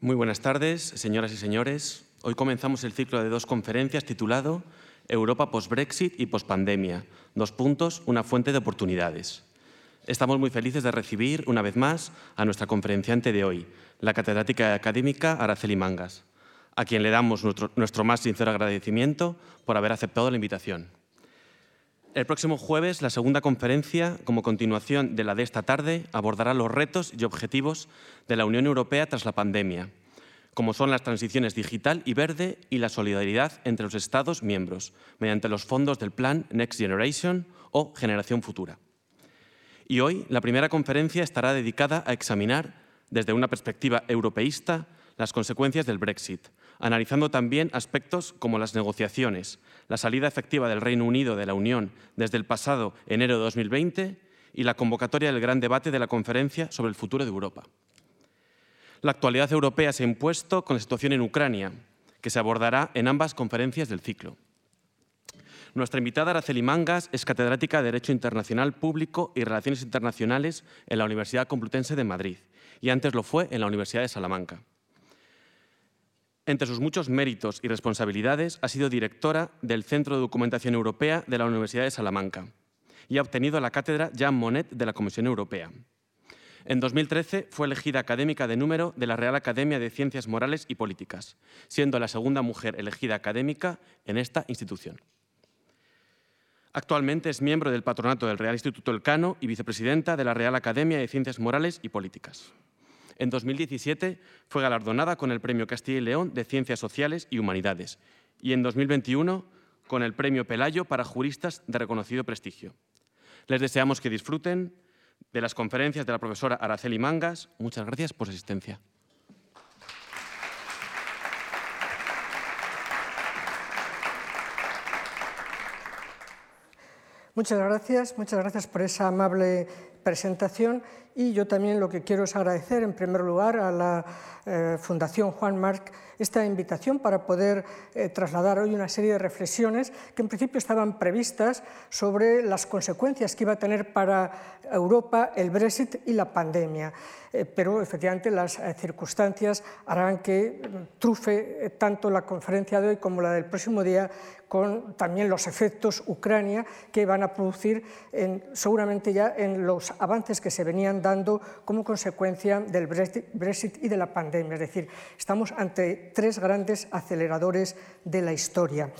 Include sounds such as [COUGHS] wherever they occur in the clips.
Muy buenas tardes, señoras y señores. Hoy comenzamos el ciclo de dos conferencias titulado Europa post-Brexit y post-pandemia. Dos puntos, una fuente de oportunidades. Estamos muy felices de recibir una vez más a nuestra conferenciante de hoy, la catedrática académica Araceli Mangas, a quien le damos nuestro, nuestro más sincero agradecimiento por haber aceptado la invitación. El próximo jueves, la segunda conferencia, como continuación de la de esta tarde, abordará los retos y objetivos de la Unión Europea tras la pandemia, como son las transiciones digital y verde y la solidaridad entre los Estados miembros, mediante los fondos del Plan Next Generation o Generación Futura. Y hoy la primera conferencia estará dedicada a examinar, desde una perspectiva europeísta, las consecuencias del Brexit, analizando también aspectos como las negociaciones, la salida efectiva del Reino Unido de la Unión desde el pasado enero de 2020 y la convocatoria del gran debate de la conferencia sobre el futuro de Europa. La actualidad europea se ha impuesto con la situación en Ucrania, que se abordará en ambas conferencias del ciclo. Nuestra invitada Araceli Mangas es catedrática de Derecho Internacional Público y Relaciones Internacionales en la Universidad Complutense de Madrid y antes lo fue en la Universidad de Salamanca. Entre sus muchos méritos y responsabilidades ha sido directora del Centro de Documentación Europea de la Universidad de Salamanca y ha obtenido la cátedra Jean Monnet de la Comisión Europea. En 2013 fue elegida académica de número de la Real Academia de Ciencias Morales y Políticas, siendo la segunda mujer elegida académica en esta institución. Actualmente es miembro del patronato del Real Instituto Elcano y vicepresidenta de la Real Academia de Ciencias Morales y Políticas. En 2017 fue galardonada con el Premio Castilla y León de Ciencias Sociales y Humanidades y en 2021 con el Premio Pelayo para juristas de reconocido prestigio. Les deseamos que disfruten de las conferencias de la profesora Araceli Mangas. Muchas gracias por su asistencia. Muchas gracias, muchas gracias por esa amable presentación y yo también lo que quiero es agradecer en primer lugar a la eh, Fundación Juan Marc esta invitación para poder eh, trasladar hoy una serie de reflexiones que en principio estaban previstas sobre las consecuencias que iba a tener para Europa el Brexit y la pandemia. Eh, pero efectivamente las eh, circunstancias harán que mm, trufe eh, tanto la conferencia de hoy como la del próximo día con también los efectos Ucrania que van a producir en, seguramente ya en los avances que se venían dando como consecuencia del Brexit y de la pandemia. Es decir, estamos ante tres grandes aceleradores de la historia.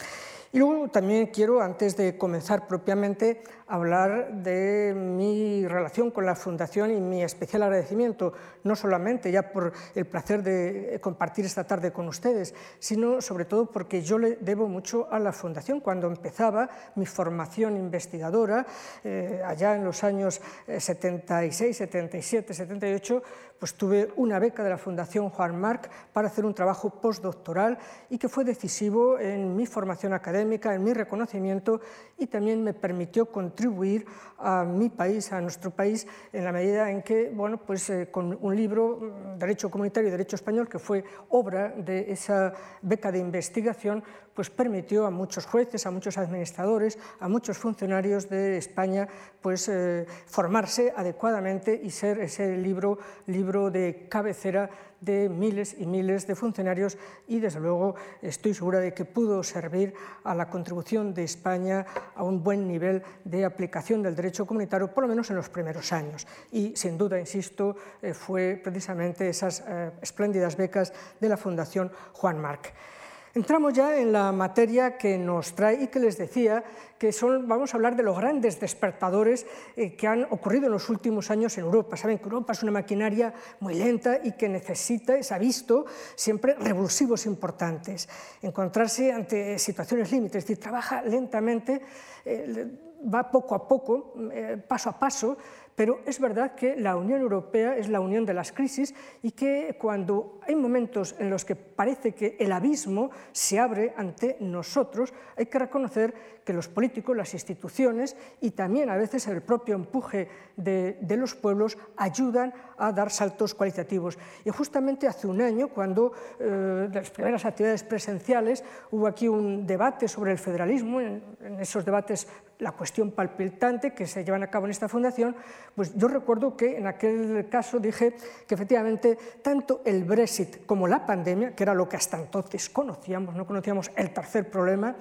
Y luego también quiero, antes de comenzar propiamente, hablar de mi relación con la Fundación y mi especial agradecimiento, no solamente ya por el placer de compartir esta tarde con ustedes, sino sobre todo porque yo le debo mucho a la Fundación. Cuando empezaba mi formación investigadora, eh, allá en los años 76, 77, 78, pues tuve una beca de la Fundación Juan Marc para hacer un trabajo postdoctoral y que fue decisivo en mi formación académica, en mi reconocimiento y también me permitió contribuir a mi país, a nuestro país, en la medida en que, bueno, pues eh, con un libro, mm, Derecho Comunitario y Derecho Español, que fue obra de esa beca de investigación, pues permitió a muchos jueces, a muchos administradores, a muchos funcionarios de España, pues eh, formarse adecuadamente y ser ese libro, libro de cabecera de miles y miles de funcionarios y desde luego estoy segura de que pudo servir a la contribución de España a un buen nivel de aplicación del derecho comunitario, por lo menos en los primeros años. Y sin duda, insisto, eh, fue precisamente esas eh, espléndidas becas de la Fundación Juan Marc. Entramos ya en la materia que nos trae y que les decía que son, vamos a hablar de los grandes despertadores eh, que han ocurrido en los últimos años en Europa. Saben que Europa es una maquinaria muy lenta y que necesita, se ha visto, siempre revulsivos importantes. Encontrarse ante situaciones límites, es decir, trabaja lentamente, eh, va poco a poco, eh, paso a paso, pero es verdad que la Unión Europea es la unión de las crisis y que cuando hay momentos en los que parece que el abismo se abre ante nosotros, hay que reconocer que los políticos, las instituciones y también a veces el propio empuje de, los pueblos ayudan a dar saltos cualitativos. Y justamente hace un año, cuando eh, las primeras actividades presenciales hubo aquí un debate sobre el federalismo, en, en esos debates la cuestión palpitante que se llevan a cabo en esta fundación, Pues yo recuerdo que en aquel caso dije que efectivamente tanto el Brexit como la pandemia, que era lo que hasta entonces conocíamos, no conocíamos el tercer problema,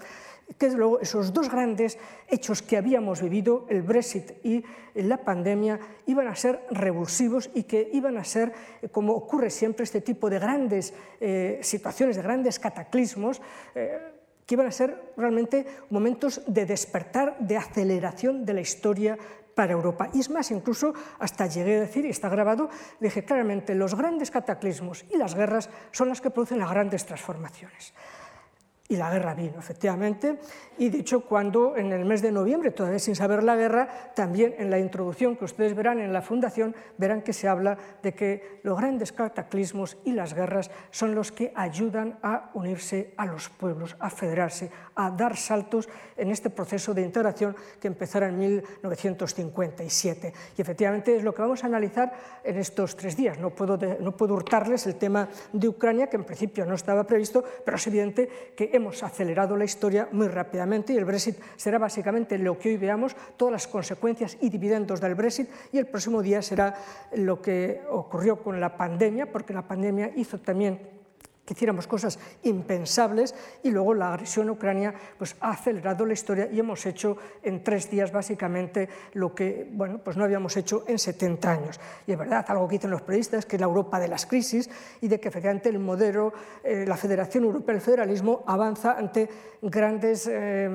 que luego esos dos grandes hechos que habíamos vivido, el Brexit y la pandemia, iban a ser revulsivos y que iban a ser, eh, como ocurre siempre, este tipo de grandes eh, situaciones, de grandes cataclismos, eh, que iban a ser realmente momentos de despertar, de aceleración de la historia para Europa. Y es más, incluso hasta llegué a decir, y está grabado, dije claramente, los grandes cataclismos y las guerras son las que producen las grandes transformaciones. Y la guerra vino, efectivamente, y de hecho cuando en el mes de noviembre, todavía sin saber la guerra, también en la introducción que ustedes verán en la fundación, verán que se habla de que los grandes cataclismos y las guerras son los que ayudan a unirse a los pueblos, a federarse, a dar saltos en este proceso de integración que empezará en 1957. Y efectivamente es lo que vamos a analizar en estos tres días. No puedo, no puedo hurtarles el tema de Ucrania, que en principio no estaba previsto, pero es evidente que hemos acelerado la historia muy rápidamente y el Brexit será básicamente lo que hoy veamos, todas las consecuencias y dividendos del Brexit y el próximo día será lo que ocurrió con la pandemia, porque la pandemia hizo también que hiciéramos cosas impensables y luego la agresión a Ucrania pues, ha acelerado la historia y hemos hecho en tres días básicamente lo que bueno, pues no habíamos hecho en 70 años. Y es verdad, algo que dicen los periodistas, que es la Europa de las crisis y de que efectivamente el modelo, eh, la Federación Europea, el federalismo, avanza ante grandes eh,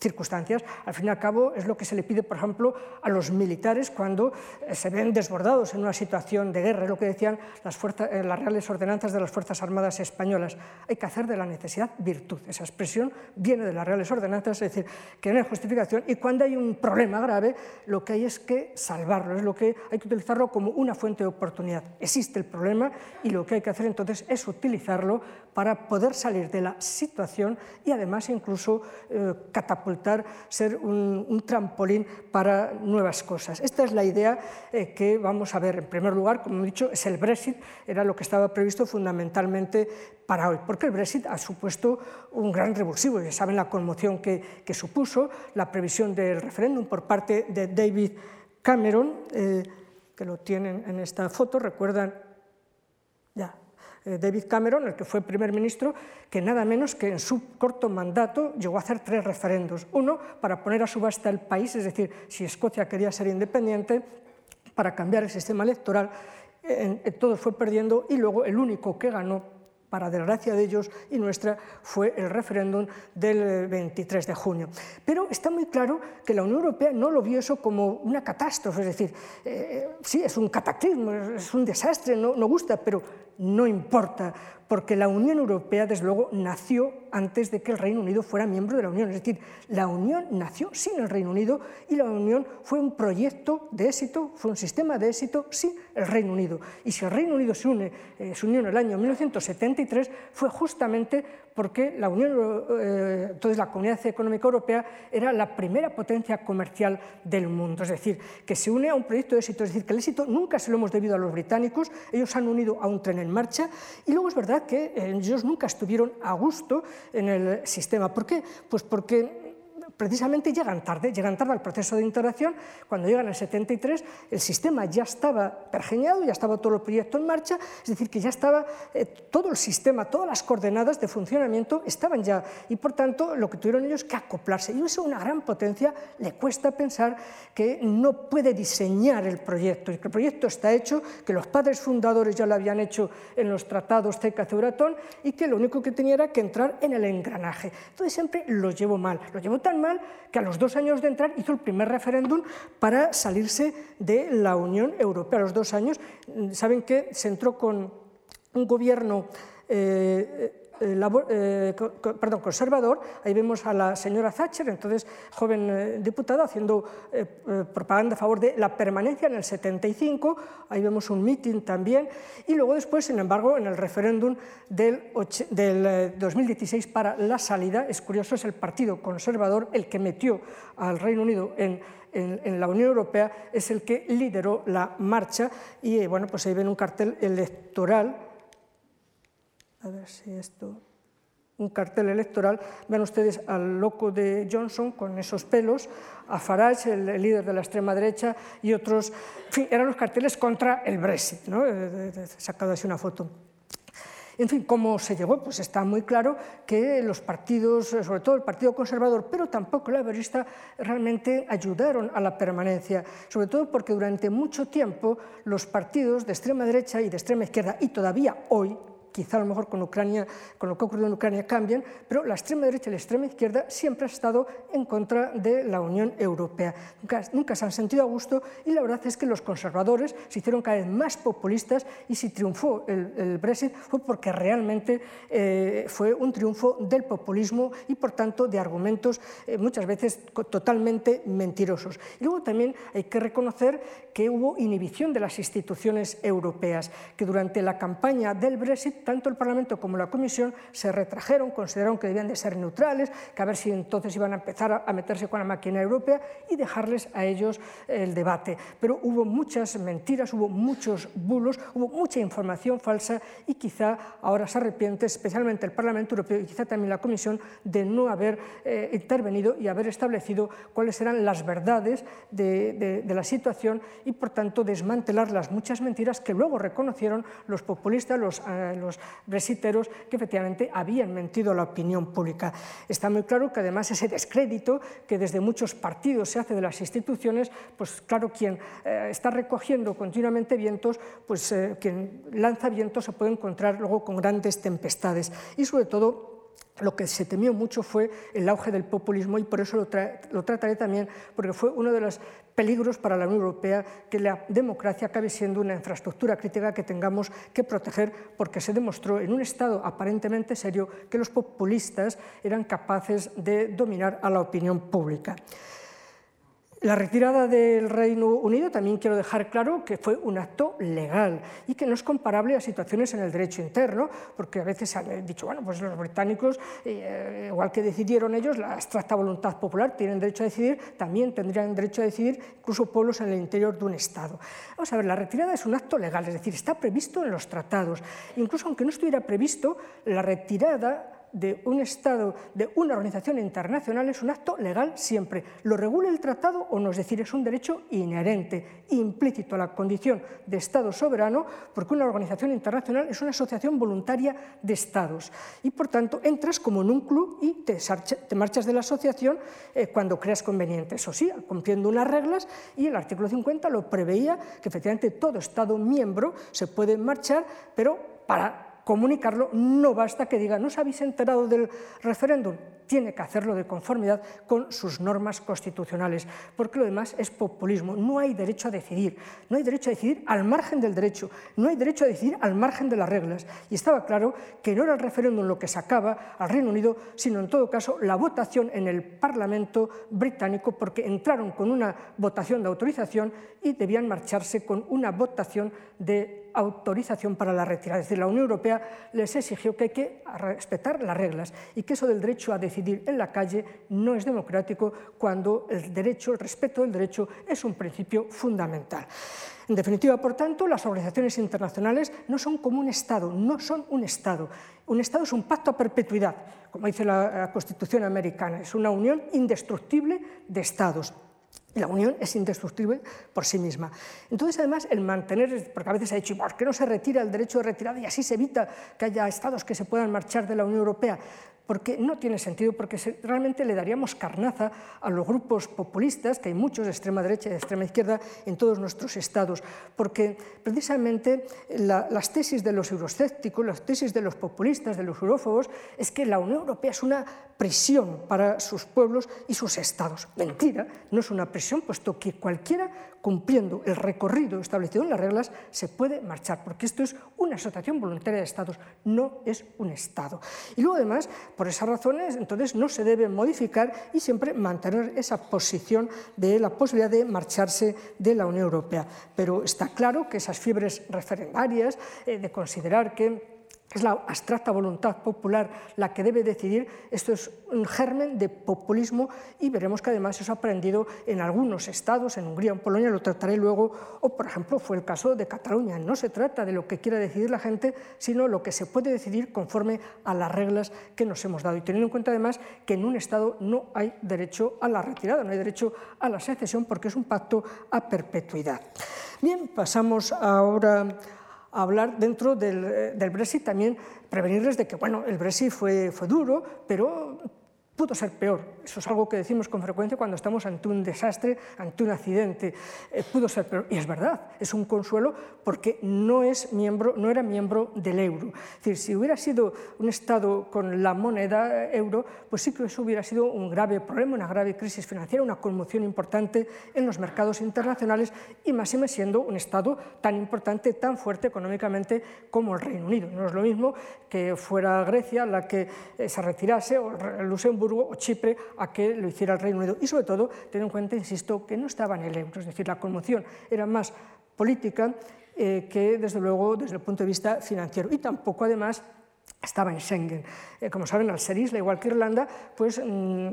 circunstancias. Al fin y al cabo es lo que se le pide, por ejemplo, a los militares cuando eh, se ven desbordados en una situación de guerra, es lo que decían las, fuerzas, las reales ordenanzas de las Fuerzas Armadas españolas. Hay que hacer de la necesidad virtud. Esa expresión viene de las Reales Ordenanzas, es decir, que no hay justificación y cuando hay un problema grave, lo que hay es que salvarlo, es lo que hay que utilizarlo como una fuente de oportunidad. Existe el problema y lo que hay que hacer entonces es utilizarlo para poder salir de la situación y además incluso eh, catapultar, ser un, trampolín para nuevas cosas. Esta es la idea eh, que vamos a ver. En primer lugar, como he dicho, es el Brexit, era lo que estaba previsto fundamentalmente para hoy, porque el Brexit ha supuesto un gran revulsivo. Ya saben la conmoción que, que supuso la previsión del referéndum por parte de David Cameron, eh, que lo tienen en esta foto, recuerdan, ya, eh, David Cameron, el que fue primer ministro, que nada menos que en su corto mandato llegó a hacer tres referendos. Uno, para poner a subasta el país, es decir, si Escocia quería ser independiente, para cambiar el sistema electoral, todo fue perdiendo, y luego el único que ganó para desgracia de ellos y nuestra, fue el referéndum del 23 de junio. Pero está muy claro que la Unión Europea no lo vio eso como una catástrofe, es decir, eh, sí, es un cataclismo, es un desastre, no, no gusta, pero no importa, porque la Unión Europea, desde luego, nació antes de que el Reino Unido fuera miembro de la Unión. Es decir, la Unión nació sin el Reino Unido y la Unión fue un proyecto de éxito, fue un sistema de éxito sin el Reino Unido. Y si el Reino Unido se, une, eh, se unió en el año 1973, fue justamente porque la Unión, eh, entonces la Comunidad Económica Europea era la primera potencia comercial del mundo, es decir, que se une a un proyecto de éxito, es decir, que el éxito nunca se lo hemos debido a los británicos, ellos han unido a un tren en marcha y luego es verdad que eh, ellos nunca estuvieron a gusto en el sistema. ¿Por qué? Pues porque precisamente llegan tarde, llegan tarde al proceso de integración. Cuando llegan al 73, el sistema ya estaba pergeñado, ya estaba todo el proyecto en marcha, es decir, que ya estaba eh, todo el sistema, todas las coordenadas de funcionamiento estaban ya, y por tanto lo que tuvieron ellos que acoplarse. Y eso, una gran potencia, le cuesta pensar que no puede diseñar el proyecto, y que el proyecto está hecho, que los padres fundadores ya lo habían hecho en los tratados CECA Ceuratón, y que lo único que tenía era que entrar en el engranaje. Entonces siempre lo llevó mal, lo llevó tan que a los dos años de entrar hizo el primer referéndum para salirse de la Unión Europea. A los dos años, saben que se entró con un gobierno eh, eh, eh, perdón, conservador, ahí vemos a la señora Thatcher, entonces joven eh, diputada, haciendo propaganda a favor de la permanencia en el 75, ahí vemos un mitin también, y luego después, sin embargo, en el referéndum del, del 2016 para la salida, es curioso, es el Partido Conservador el que metió al Reino Unido en en, la Unión Europea es el que lideró la marcha y bueno, pues ahí ven un cartel electoral a ver si esto... un cartel electoral, vean ustedes al loco de Johnson con esos pelos, a Farage, el, líder de la extrema derecha, y otros, en fin, eran los carteles contra el Brexit, ¿no? He sacado así una foto. En fin, ¿cómo se llegó? Pues está muy claro que los partidos, sobre todo el Partido Conservador, pero tampoco el Laborista, realmente ayudaron a la permanencia, sobre todo porque durante mucho tiempo los partidos de extrema derecha y de extrema izquierda, y todavía hoy, quizá a lo mejor con Ucrania, con lo que ha ocurrido en Ucrania cambian, pero la extrema derecha y la extrema izquierda siempre han estado en contra de la Unión Europea. Nunca, se han sentido a gusto y la verdad es que los conservadores se hicieron cada vez más populistas y si triunfó el, Brexit fue porque realmente eh, fue un triunfo del populismo y por tanto de argumentos eh, muchas veces totalmente mentirosos. Y luego también hay que reconocer que hubo inhibición de las instituciones europeas, que durante la campaña del Brexit tanto el Parlamento como la Comisión se retrajeron, consideraron que debían de ser neutrales, que a ver si entonces iban a empezar a meterse con la máquina europea y dejarles a ellos el debate. Pero hubo muchas mentiras, hubo muchos bulos, hubo mucha información falsa y quizá ahora se arrepiente, especialmente el Parlamento Europeo y quizá también la Comisión, de no haber eh, intervenido y haber establecido cuáles eran las verdades de, la situación y, por tanto, desmantelar las muchas mentiras que luego reconocieron los populistas, los, eh, los brexiteros que efectivamente habían mentido a la opinión pública. Está muy claro que además ese descrédito que desde muchos partidos se hace de las instituciones, pues claro, quien eh, está recogiendo continuamente vientos, pues eh, quien lanza vientos se puede encontrar luego con grandes tempestades y sobre todo lo que se temió mucho fue el auge del populismo y por eso lo, trataré también, porque fue uno de los peligros para la Unión Europea que la democracia acabe siendo una infraestructura crítica que tengamos que proteger, porque se demostró en un Estado aparentemente serio que los populistas eran capaces de dominar a la opinión pública. La retirada del Reino Unido también quiero dejar claro que fue un acto legal y que no es comparable a situaciones en el derecho interno, porque a veces han dicho, bueno, pues los británicos, eh, igual que decidieron ellos, la abstracta voluntad popular, tienen derecho a decidir, también tendrían derecho a decidir incluso pueblos en el interior de un Estado. Vamos a ver, la retirada es un acto legal, es decir, está previsto en los tratados. Incluso aunque no estuviera previsto, la retirada de un Estado, de una organización internacional, es un acto legal siempre. Lo regula el tratado o no, es decir, es un derecho inherente, implícito a la condición de Estado soberano, porque una organización internacional es una asociación voluntaria de Estados. Y por tanto, entras como en un club y te, marchas de la asociación eh, cuando creas conveniente. Eso sí, cumpliendo unas reglas, y el artículo 50 lo preveía que efectivamente todo Estado miembro se puede marchar, pero para comunicarlo, no basta que diga, ¿no os habéis enterado del referéndum? Tiene que hacerlo de conformidad con sus normas constitucionales, porque lo demás es populismo. No hay derecho a decidir, no hay derecho a decidir al margen del derecho, no hay derecho a decidir al margen de las reglas. Y estaba claro que no era el referéndum lo que sacaba al Reino Unido, sino en todo caso la votación en el Parlamento británico, porque entraron con una votación de autorización y debían marcharse con una votación de autorización para la retirada. Es decir, la Unión Europea les exigió que hay que respetar las reglas y que eso del derecho a decidir en la calle no es democrático cuando el derecho, el respeto del derecho es un principio fundamental. En definitiva, por tanto, las organizaciones internacionales no son como un Estado, no son un Estado. Un Estado es un pacto a perpetuidad, como dice la Constitución americana, es una unión indestructible de Estados. La unión es indestructible por sí misma. Entonces, además, el mantener, porque a veces ha dicho, ¿por qué no se retira el derecho de retirada y así se evita que haya estados que se puedan marchar de la Unión Europea? porque no tiene sentido, porque realmente le daríamos carnaza a los grupos populistas, que hay muchos de extrema derecha y de extrema izquierda en todos nuestros estados, porque precisamente las tesis de los euroscépticos, las tesis de los populistas, de los eurófobos, es que la Unión Europea es una prisión para sus pueblos y sus estados. Mentira, no es una prisión, puesto que cualquiera cumpliendo el recorrido establecido en las reglas, se puede marchar, porque esto es una asociación voluntaria de estados, no es un estado. Y luego, además, por esas razones, entonces no se debe modificar y siempre mantener esa posición de la posibilidad de marcharse de la Unión Europea. Pero está claro que esas fiebres referendarias, eh, de considerar que es la abstracta voluntad popular la que debe decidir. Esto es un germen de populismo y veremos que además eso ha aprendido en algunos estados, en Hungría, en Polonia, lo trataré luego, o por ejemplo fue el caso de Cataluña. No se trata de lo que quiera decidir la gente, sino lo que se puede decidir conforme a las reglas que nos hemos dado. Y teniendo en cuenta además que en un estado no hay derecho a la retirada, no hay derecho a la secesión porque es un pacto a perpetuidad. Bien, pasamos ahora hablar dentro del, eh, del, Brexit, también prevenirles de que bueno, el Brexit fue, fue duro, pero pudo ser peor. Eso es algo que decimos con frecuencia cuando estamos ante un desastre, ante un accidente. Eh, pudo ser peor. Y es verdad, es un consuelo porque no, es miembro, no era miembro del euro. Es decir, si hubiera sido un Estado con la moneda euro, pues sí que eso hubiera sido un grave problema, una grave crisis financiera, una conmoción importante en los mercados internacionales y más máxime siendo un Estado tan importante, tan fuerte económicamente como el Reino Unido. No es lo mismo que fuera Grecia la que eh, se retirase o Luxemburgo o Chipre a que lo hiciera el Reino Unido. Y sobre todo, ten en cuenta, insisto, que no estaba en el euro, es decir, la conmoción era más política eh, que, desde luego, desde el punto de vista financiero. Y tampoco, además, estaba en Schengen. Eh, como saben, al ser isla, igual que Irlanda, pues mm,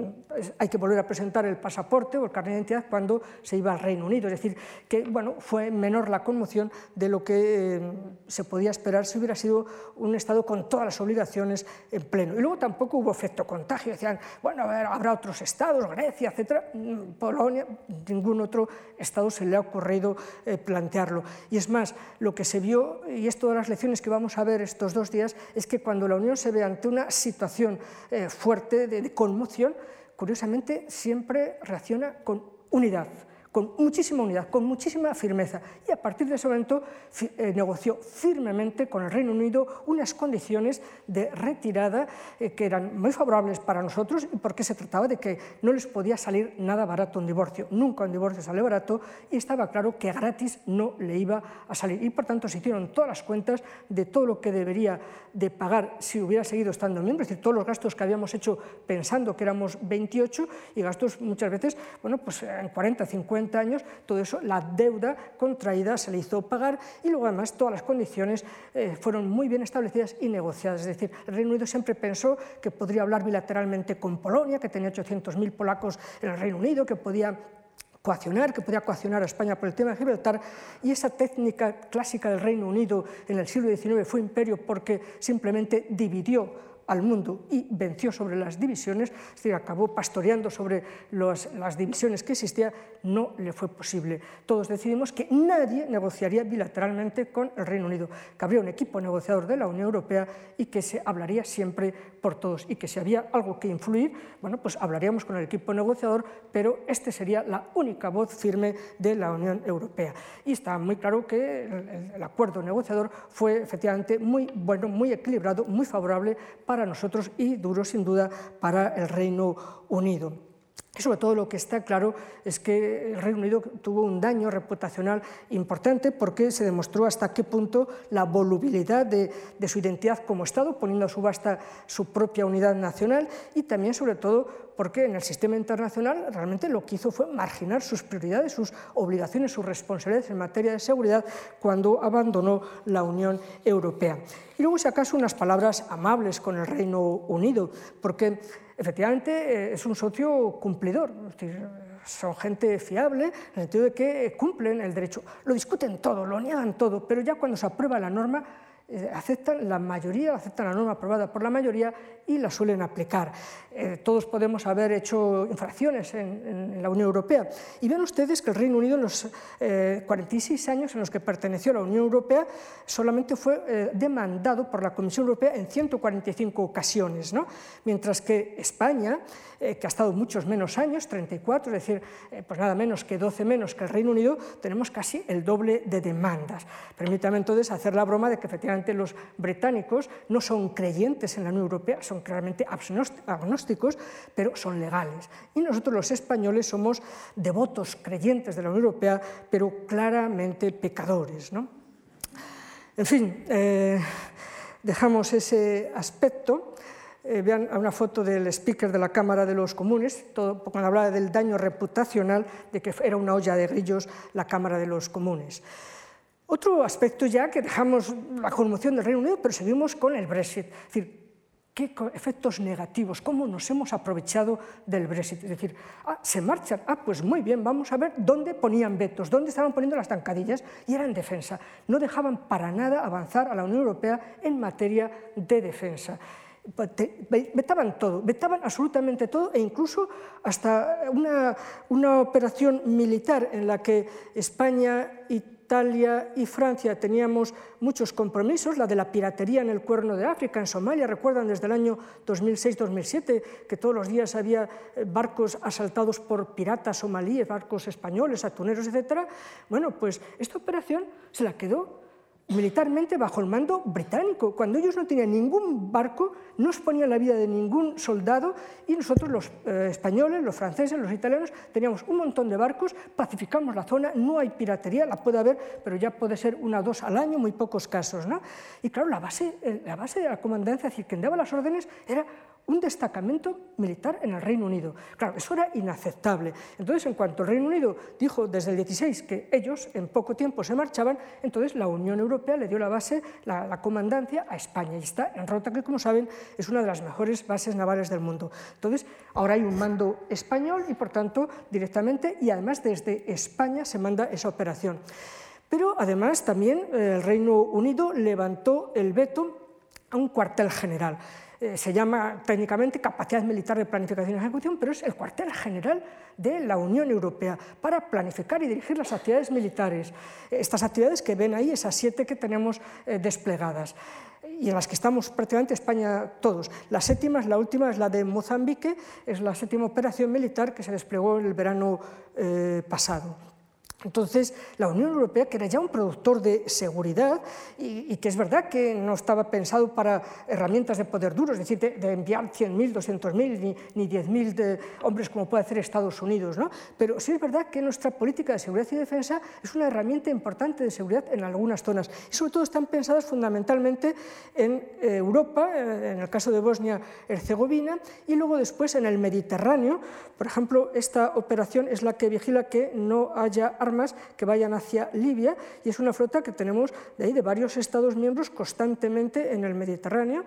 hay que volver a presentar el pasaporte o el carnet de identidad cuando se iba al Reino Unido. Es decir, que bueno, fue menor la conmoción de lo que eh, se podía esperar si hubiera sido un Estado con todas las obligaciones en pleno. Y luego tampoco hubo efecto contagio. Decían, bueno, habrá otros estados, Grecia, etcétera. Mm, Polonia, ningún otro Estado se le ha ocurrido eh, plantearlo. Y es más, lo que se vio, y es todas las lecciones que vamos a ver estos dos días, es que cuando la Unión se ve ante una situación eh, fuerte de conmoción, curiosamente siempre reacciona con unidad con muchísima unidad, con muchísima firmeza. Y a partir de ese momento eh, negoció firmemente con el Reino Unido unas condiciones de retirada eh, que eran muy favorables para nosotros porque se trataba de que no les podía salir nada barato un divorcio. Nunca un divorcio sale barato y estaba claro que gratis no le iba a salir. Y por tanto se hicieron todas las cuentas de todo lo que debería de pagar si hubiera seguido estando miembro, es decir, todos los gastos que habíamos hecho pensando que éramos 28 y gastos muchas veces, bueno, pues en 40, 50 años, todo eso, la deuda contraída se le hizo pagar y luego además todas las condiciones eh, fueron muy bien establecidas y negociadas. Es decir, el Reino Unido siempre pensó que podría hablar bilateralmente con Polonia, que tenía 800.000 polacos en el Reino Unido, que podía coaccionar, que podía coaccionar a España por el tema de Gibraltar, y esa técnica clásica del Reino Unido en el siglo XIX fue imperio porque simplemente dividió al mundo y venció sobre las divisiones, es decir, acabó pastoreando sobre los, las divisiones que existían, no le fue posible. Todos decidimos que nadie negociaría bilateralmente con el Reino Unido, que habría un equipo negociador de la Unión Europea y que se hablaría siempre por todos y que si había algo que influir, bueno, pues hablaríamos con el equipo negociador, pero este sería la única voz firme de la Unión Europea. Y está muy claro que el, el acuerdo negociador fue efectivamente muy bueno, muy equilibrado, muy favorable para nosotros y duro sin duda para el Reino Unido. Y sobre todo lo que está claro es que el Reino Unido tuvo un daño reputacional importante porque se demostró hasta qué punto la volubilidad de, su identidad como Estado, poniendo a subasta su propia unidad nacional y también sobre todo porque en el sistema internacional realmente lo que hizo fue marginar sus prioridades, sus obligaciones, sus responsabilidades en materia de seguridad cuando abandonó la Unión Europea. Y luego, si acaso, unas palabras amables con el Reino Unido, porque efectivamente eh, es un socio cumplidor, son gente fiable en el sentido de que cumplen el derecho. Lo discuten todo, lo niegan todo, pero ya cuando se aprueba la norma, aceptan la mayoría, aceptan la norma aprobada por la mayoría y la suelen aplicar. Eh, todos podemos haber hecho infracciones en, en, la Unión Europea. Y ven ustedes que el Reino Unido en los eh, 46 años en los que perteneció a la Unión Europea solamente fue eh, demandado por la Comisión Europea en 145 ocasiones, ¿no? mientras que España, eh, que ha estado muchos menos años, 34, es decir, eh, pues nada menos que 12 menos que el Reino Unido, tenemos casi el doble de demandas. Permítame entonces hacer la broma de que efectivamente los británicos no son creyentes en la Unión Europea, son claramente agnósticos, pero son legales. Y nosotros los españoles somos devotos creyentes de la Unión Europea, pero claramente pecadores. ¿no? En fin, eh, dejamos ese aspecto. Eh, vean una foto del speaker de la Cámara de los Comunes, todo, cuando hablaba del daño reputacional de que era una olla de grillos la Cámara de los Comunes. Otro aspecto ya que dejamos la conmoción del Reino Unido, pero seguimos con el Brexit. Es decir, qué efectos negativos, cómo nos hemos aprovechado del Brexit. Es decir, ah, se marchan, ah, pues muy bien, vamos a ver dónde ponían vetos, dónde estaban poniendo las zancadillas y eran defensa. No dejaban para nada avanzar a la Unión Europea en materia de defensa. Vetaban todo, vetaban absolutamente todo e incluso hasta una, una operación militar en la que España Italia y Francia teníamos muchos compromisos, la de la piratería en el Cuerno de África, en Somalia, recuerdan desde el año 2006-2007 que todos los días había eh, barcos asaltados por piratas somalíes, barcos españoles, atuneros, etc. Bueno, pues esta operación se la quedó militarmente bajo el mando británico. Cuando ellos no tenían ningún barco, no exponían la vida de ningún soldado y nosotros los eh, españoles, los franceses, los italianos, teníamos un montón de barcos, pacificamos la zona, no hay piratería, la puede haber, pero ya puede ser una o dos al año, muy pocos casos. ¿no? Y claro, la base, eh, la base de la comandancia, es decir, quien daba las órdenes era un destacamento militar en el Reino Unido. Claro, eso era inaceptable. Entonces, en cuanto el Reino Unido dijo desde el 16 que ellos en poco tiempo se marchaban, entonces la Unión Europea le dio la base, la, comandancia a España. Y está en Rota, que como saben es una de las mejores bases navales del mundo. Entonces, ahora hay un mando español y por tanto directamente, y además desde España se manda esa operación. Pero además también eh, el Reino Unido levantó el veto a un cuartel general. Eh, se llama técnicamente capacidad militar de planificación y ejecución, pero es el cuartel general de la Unión Europea para planificar y dirigir las actividades militares. Estas actividades que ven ahí, esas siete que tenemos eh, desplegadas y en las que estamos prácticamente España todos. La séptima es la última, es la de Mozambique, es la séptima operación militar que se desplegó el verano eh, pasado. Entonces, la Unión Europea, que era ya un productor de seguridad y, que es verdad que no estaba pensado para herramientas de poder duro, es decir, de, enviar 100.000, 200.000 ni, ni 10.000 hombres como puede hacer Estados Unidos, ¿no? pero sí es verdad que nuestra política de seguridad y defensa es una herramienta importante de seguridad en algunas zonas y sobre todo están pensadas fundamentalmente en eh, Europa, eh, en el caso de Bosnia-Herzegovina y luego después en el Mediterráneo. Por ejemplo, esta operación es la que vigila que no haya armas que vayan hacia Libia y es una flota que tenemos de ahí de varios Estados miembros constantemente en el Mediterráneo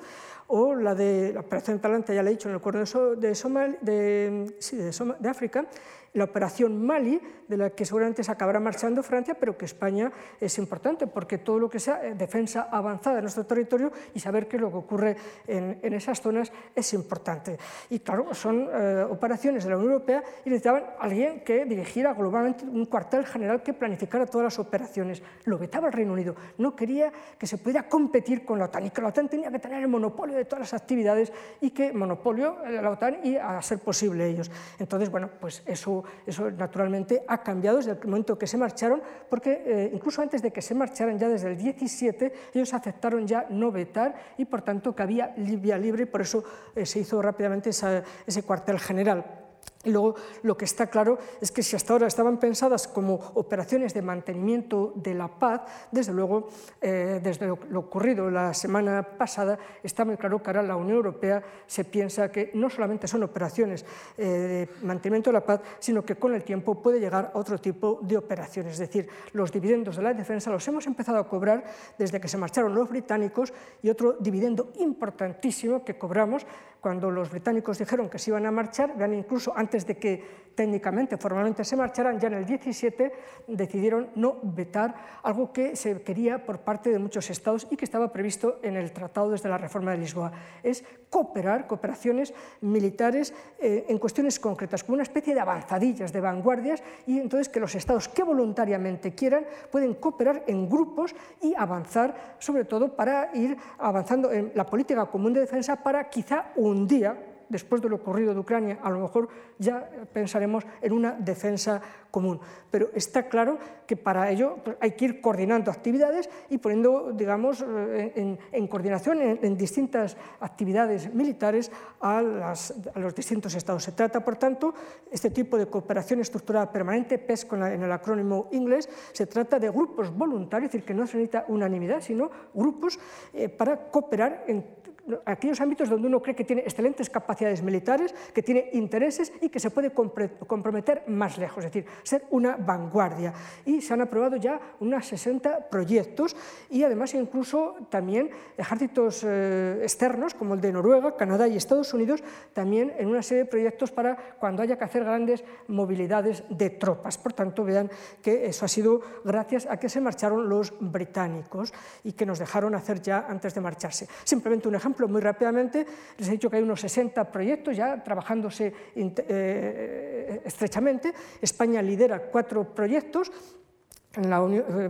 o la de la Operación Atalanta, ya le he dicho, en el cuerno de, Somal, de, sí, de, de África, la operación Mali, de la que seguramente se acabará marchando Francia, pero que España es importante, porque todo lo que sea eh, defensa avanzada de nuestro territorio y saber qué es lo que ocurre en, esas zonas es importante. Y claro, son eh, operaciones de la Unión Europea y necesitaban alguien que dirigiera globalmente un cuartel general que planificara todas las operaciones. Lo vetaba el Reino Unido, no quería que se pudiera competir con la OTAN y que la OTAN tenía que tener el monopolio de todas las actividades y que monopolio eh, la OTAN y a ser posible ellos. Entonces, bueno, pues eso eso, naturalmente ha cambiado desde el momento que se marcharon, porque eh, incluso antes de que se marcharan, ya desde el 17, ellos aceptaron ya no vetar y por tanto que había vía libre y por eso eh, se hizo rápidamente ese cuartel general. Y luego lo que está claro es que si hasta ahora estaban pensadas como operaciones de mantenimiento de la paz, desde luego, eh, desde lo, ocurrido la semana pasada, está muy claro que ahora la Unión Europea se piensa que no solamente son operaciones eh, de mantenimiento de la paz, sino que con el tiempo puede llegar a otro tipo de operaciones. Es decir, los dividendos de la defensa los hemos empezado a cobrar desde que se marcharon los británicos y otro dividendo importantísimo que cobramos cuando los británicos dijeron que se iban a marchar, vean incluso antes de que técnicamente, formalmente se marcharan, ya en el 17 decidieron no vetar algo que se quería por parte de muchos estados y que estaba previsto en el tratado desde la reforma de Lisboa. Es cooperar, cooperaciones militares eh, en cuestiones concretas, como una especie de avanzadillas, de vanguardias, y entonces que los estados que voluntariamente quieran pueden cooperar en grupos y avanzar, sobre todo para ir avanzando en la política común de defensa para quizá un día después de lo ocurrido de Ucrania, a lo mejor ya pensaremos en una defensa común. Pero está claro que para ello hay que ir coordinando actividades y poniendo, digamos, eh, en, coordinación en, distintas actividades militares a, los distintos estados. Se trata, por tanto, este tipo de cooperación estructurada permanente, PES en el acrónimo inglés, se trata de grupos voluntarios, es decir, que no se necesita unanimidad, sino grupos eh, para cooperar en aquellos ámbitos donde uno cree que tiene excelentes capacidades militares, que tiene intereses y que se puede comprometer más lejos, es decir, ser una vanguardia. Y se han aprobado ya unas 60 proyectos y además incluso también ejércitos eh, externos como el de Noruega, Canadá y Estados Unidos, también en una serie de proyectos para cuando haya que hacer grandes movilidades de tropas. Por tanto, vean que eso ha sido gracias a que se marcharon los británicos y que nos dejaron hacer ya antes de marcharse. Simplemente un ejemplo muy rápidamente, les he dicho que hay unos 60 proyectos ya trabajándose eh, estrechamente. España lidera cuatro proyectos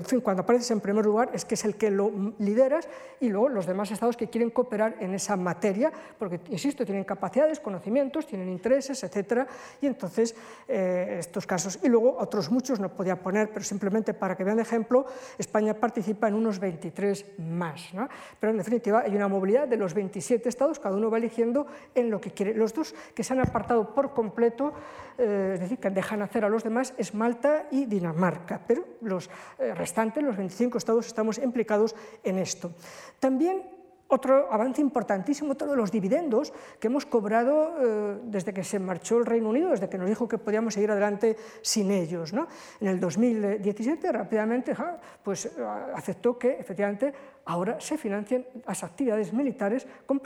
fin, cuando apareces en primer lugar es que es el que lo lideras y luego los demás estados que quieren cooperar en esa materia, porque, insisto, tienen capacidades, conocimientos, tienen intereses, etcétera, y entonces eh, estos casos. Y luego otros muchos no podía poner, pero simplemente para que vean de ejemplo, España participa en unos 23 más. Pero en definitiva hay una movilidad de los 27 estados, cada uno va eligiendo en lo que quiere. Los dos que se han apartado por completo, eh, es decir, que dejan hacer a los demás, es Malta y Dinamarca. Pero los eh, restantes, los 25 estados, estamos implicados en esto. También otro avance importantísimo, todos los dividendos que hemos cobrado eh, desde que se marchó el Reino Unido, desde que nos dijo que podíamos seguir adelante sin ellos. En el 2017 rápidamente pues, aceptó que efectivamente ahora se financian las actividades militares con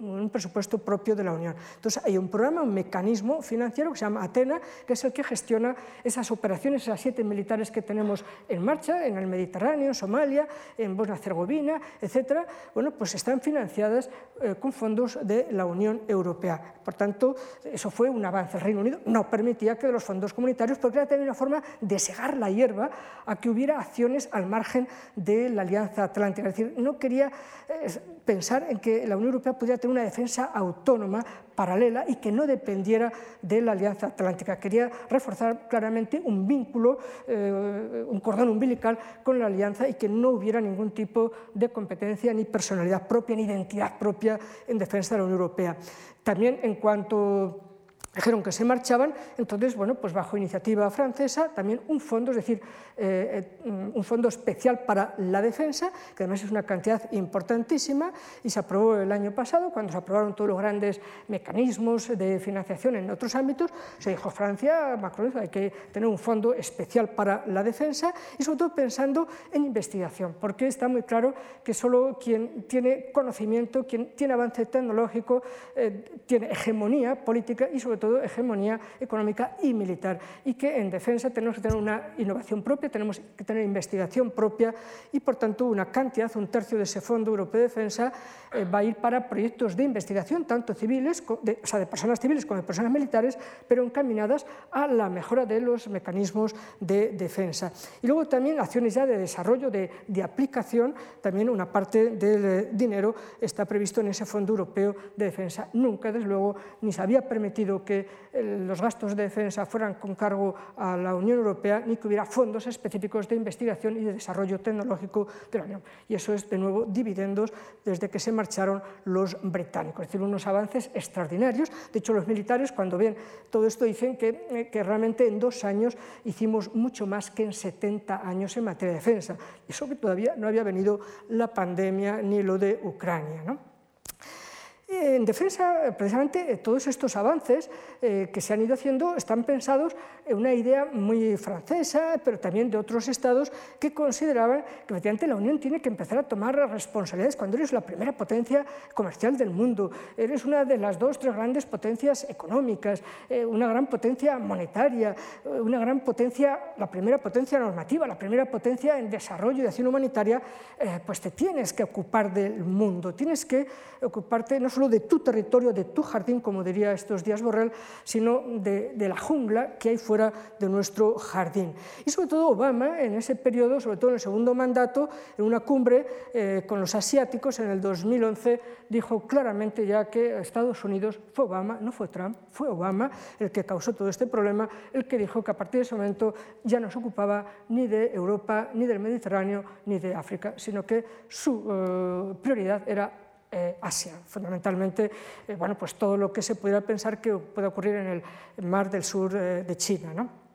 un presupuesto propio de la Unión. Entonces hay un programa, un mecanismo financiero que se llama Atena, que es el que gestiona esas operaciones, esas siete militares que tenemos en marcha en el Mediterráneo, en Somalia, en Bosnia-Herzegovina, etc. Bueno, pues están financiadas eh, con fondos de la Unión Europea. Por tanto, eso fue un avance. El Reino Unido no permitía que los fondos comunitarios, porque era también una forma de segar la hierba a que hubiera acciones al margen de la Alianza Atlántica es decir, no quería eh, pensar en que la Unión Europea pudiera tener una defensa autónoma, paralela y que no dependiera de la Alianza Atlántica. Quería reforzar claramente un vínculo, eh, un cordón umbilical con la Alianza y que no hubiera ningún tipo de competencia ni personalidad propia ni identidad propia en defensa de la Unión Europea. También en cuanto dijeron que se marchaban, entonces, bueno, pues bajo iniciativa francesa, también un fondo, es decir, eh, eh, un fondo especial para la defensa, que además es una cantidad importantísima, y se aprobó el año pasado, cuando se aprobaron todos los grandes mecanismos de financiación en otros ámbitos, se dijo Francia, Macron, hay que tener un fondo especial para la defensa, y sobre todo pensando en investigación, porque está muy claro que solo quien tiene conocimiento, quien tiene avance tecnológico, eh, tiene hegemonía política y sobre todo hegemonía económica y militar, y que en defensa tenemos que tener una innovación propia, tenemos que tener investigación propia y, por tanto, una cantidad, un tercio de ese Fondo Europeo de Defensa eh, va a ir para proyectos de investigación, tanto civiles, de, o sea, de personas civiles como de personas militares, pero encaminadas a la mejora de los mecanismos de defensa. Y luego también acciones ya de desarrollo, de, de aplicación, también una parte del eh, dinero está previsto en ese Fondo Europeo de Defensa. Nunca, desde luego, ni se había permitido que eh, los gastos de defensa fueran con cargo a la Unión Europea, ni que hubiera fondos específicos de investigación y de desarrollo tecnológico de la Unión. Y eso es, de nuevo, dividendos desde que se marcharon los británicos. Es decir, unos avances extraordinarios. De hecho, los militares, cuando ven todo esto, dicen que, eh, realmente en dos años hicimos mucho más que en 70 años en materia de defensa. Eso que todavía no había venido la pandemia ni lo de Ucrania. ¿no? En defensa, precisamente, todos estos avances eh, que se han ido haciendo están pensados en una idea muy francesa, pero también de otros estados que consideraban que efectivamente la Unión tiene que empezar a tomar responsabilidades cuando eres la primera potencia comercial del mundo, eres una de las dos, tres grandes potencias económicas, eh, una gran potencia monetaria, eh, una gran potencia, la primera potencia normativa, la primera potencia en desarrollo y acción humanitaria, pues te tienes que ocupar del mundo, tienes que ocuparte no de tu territorio, de tu jardín, como diría estos días Borrell, sino de, la jungla que hay fuera de nuestro jardín. Y sobre todo Obama, en ese periodo, sobre todo en el segundo mandato, en una cumbre eh, con los asiáticos en el 2011, dijo claramente ya que Estados Unidos fue Obama, no fue Trump, fue Obama el que causó todo este problema, el que dijo que a partir de ese momento ya no se ocupaba ni de Europa, ni del Mediterráneo, ni de África, sino que su eh, prioridad era eh, Asia, fundamentalmente eh, bueno, pues todo lo que se pudiera pensar que puede ocurrir en el mar del sur eh, de China. ¿no?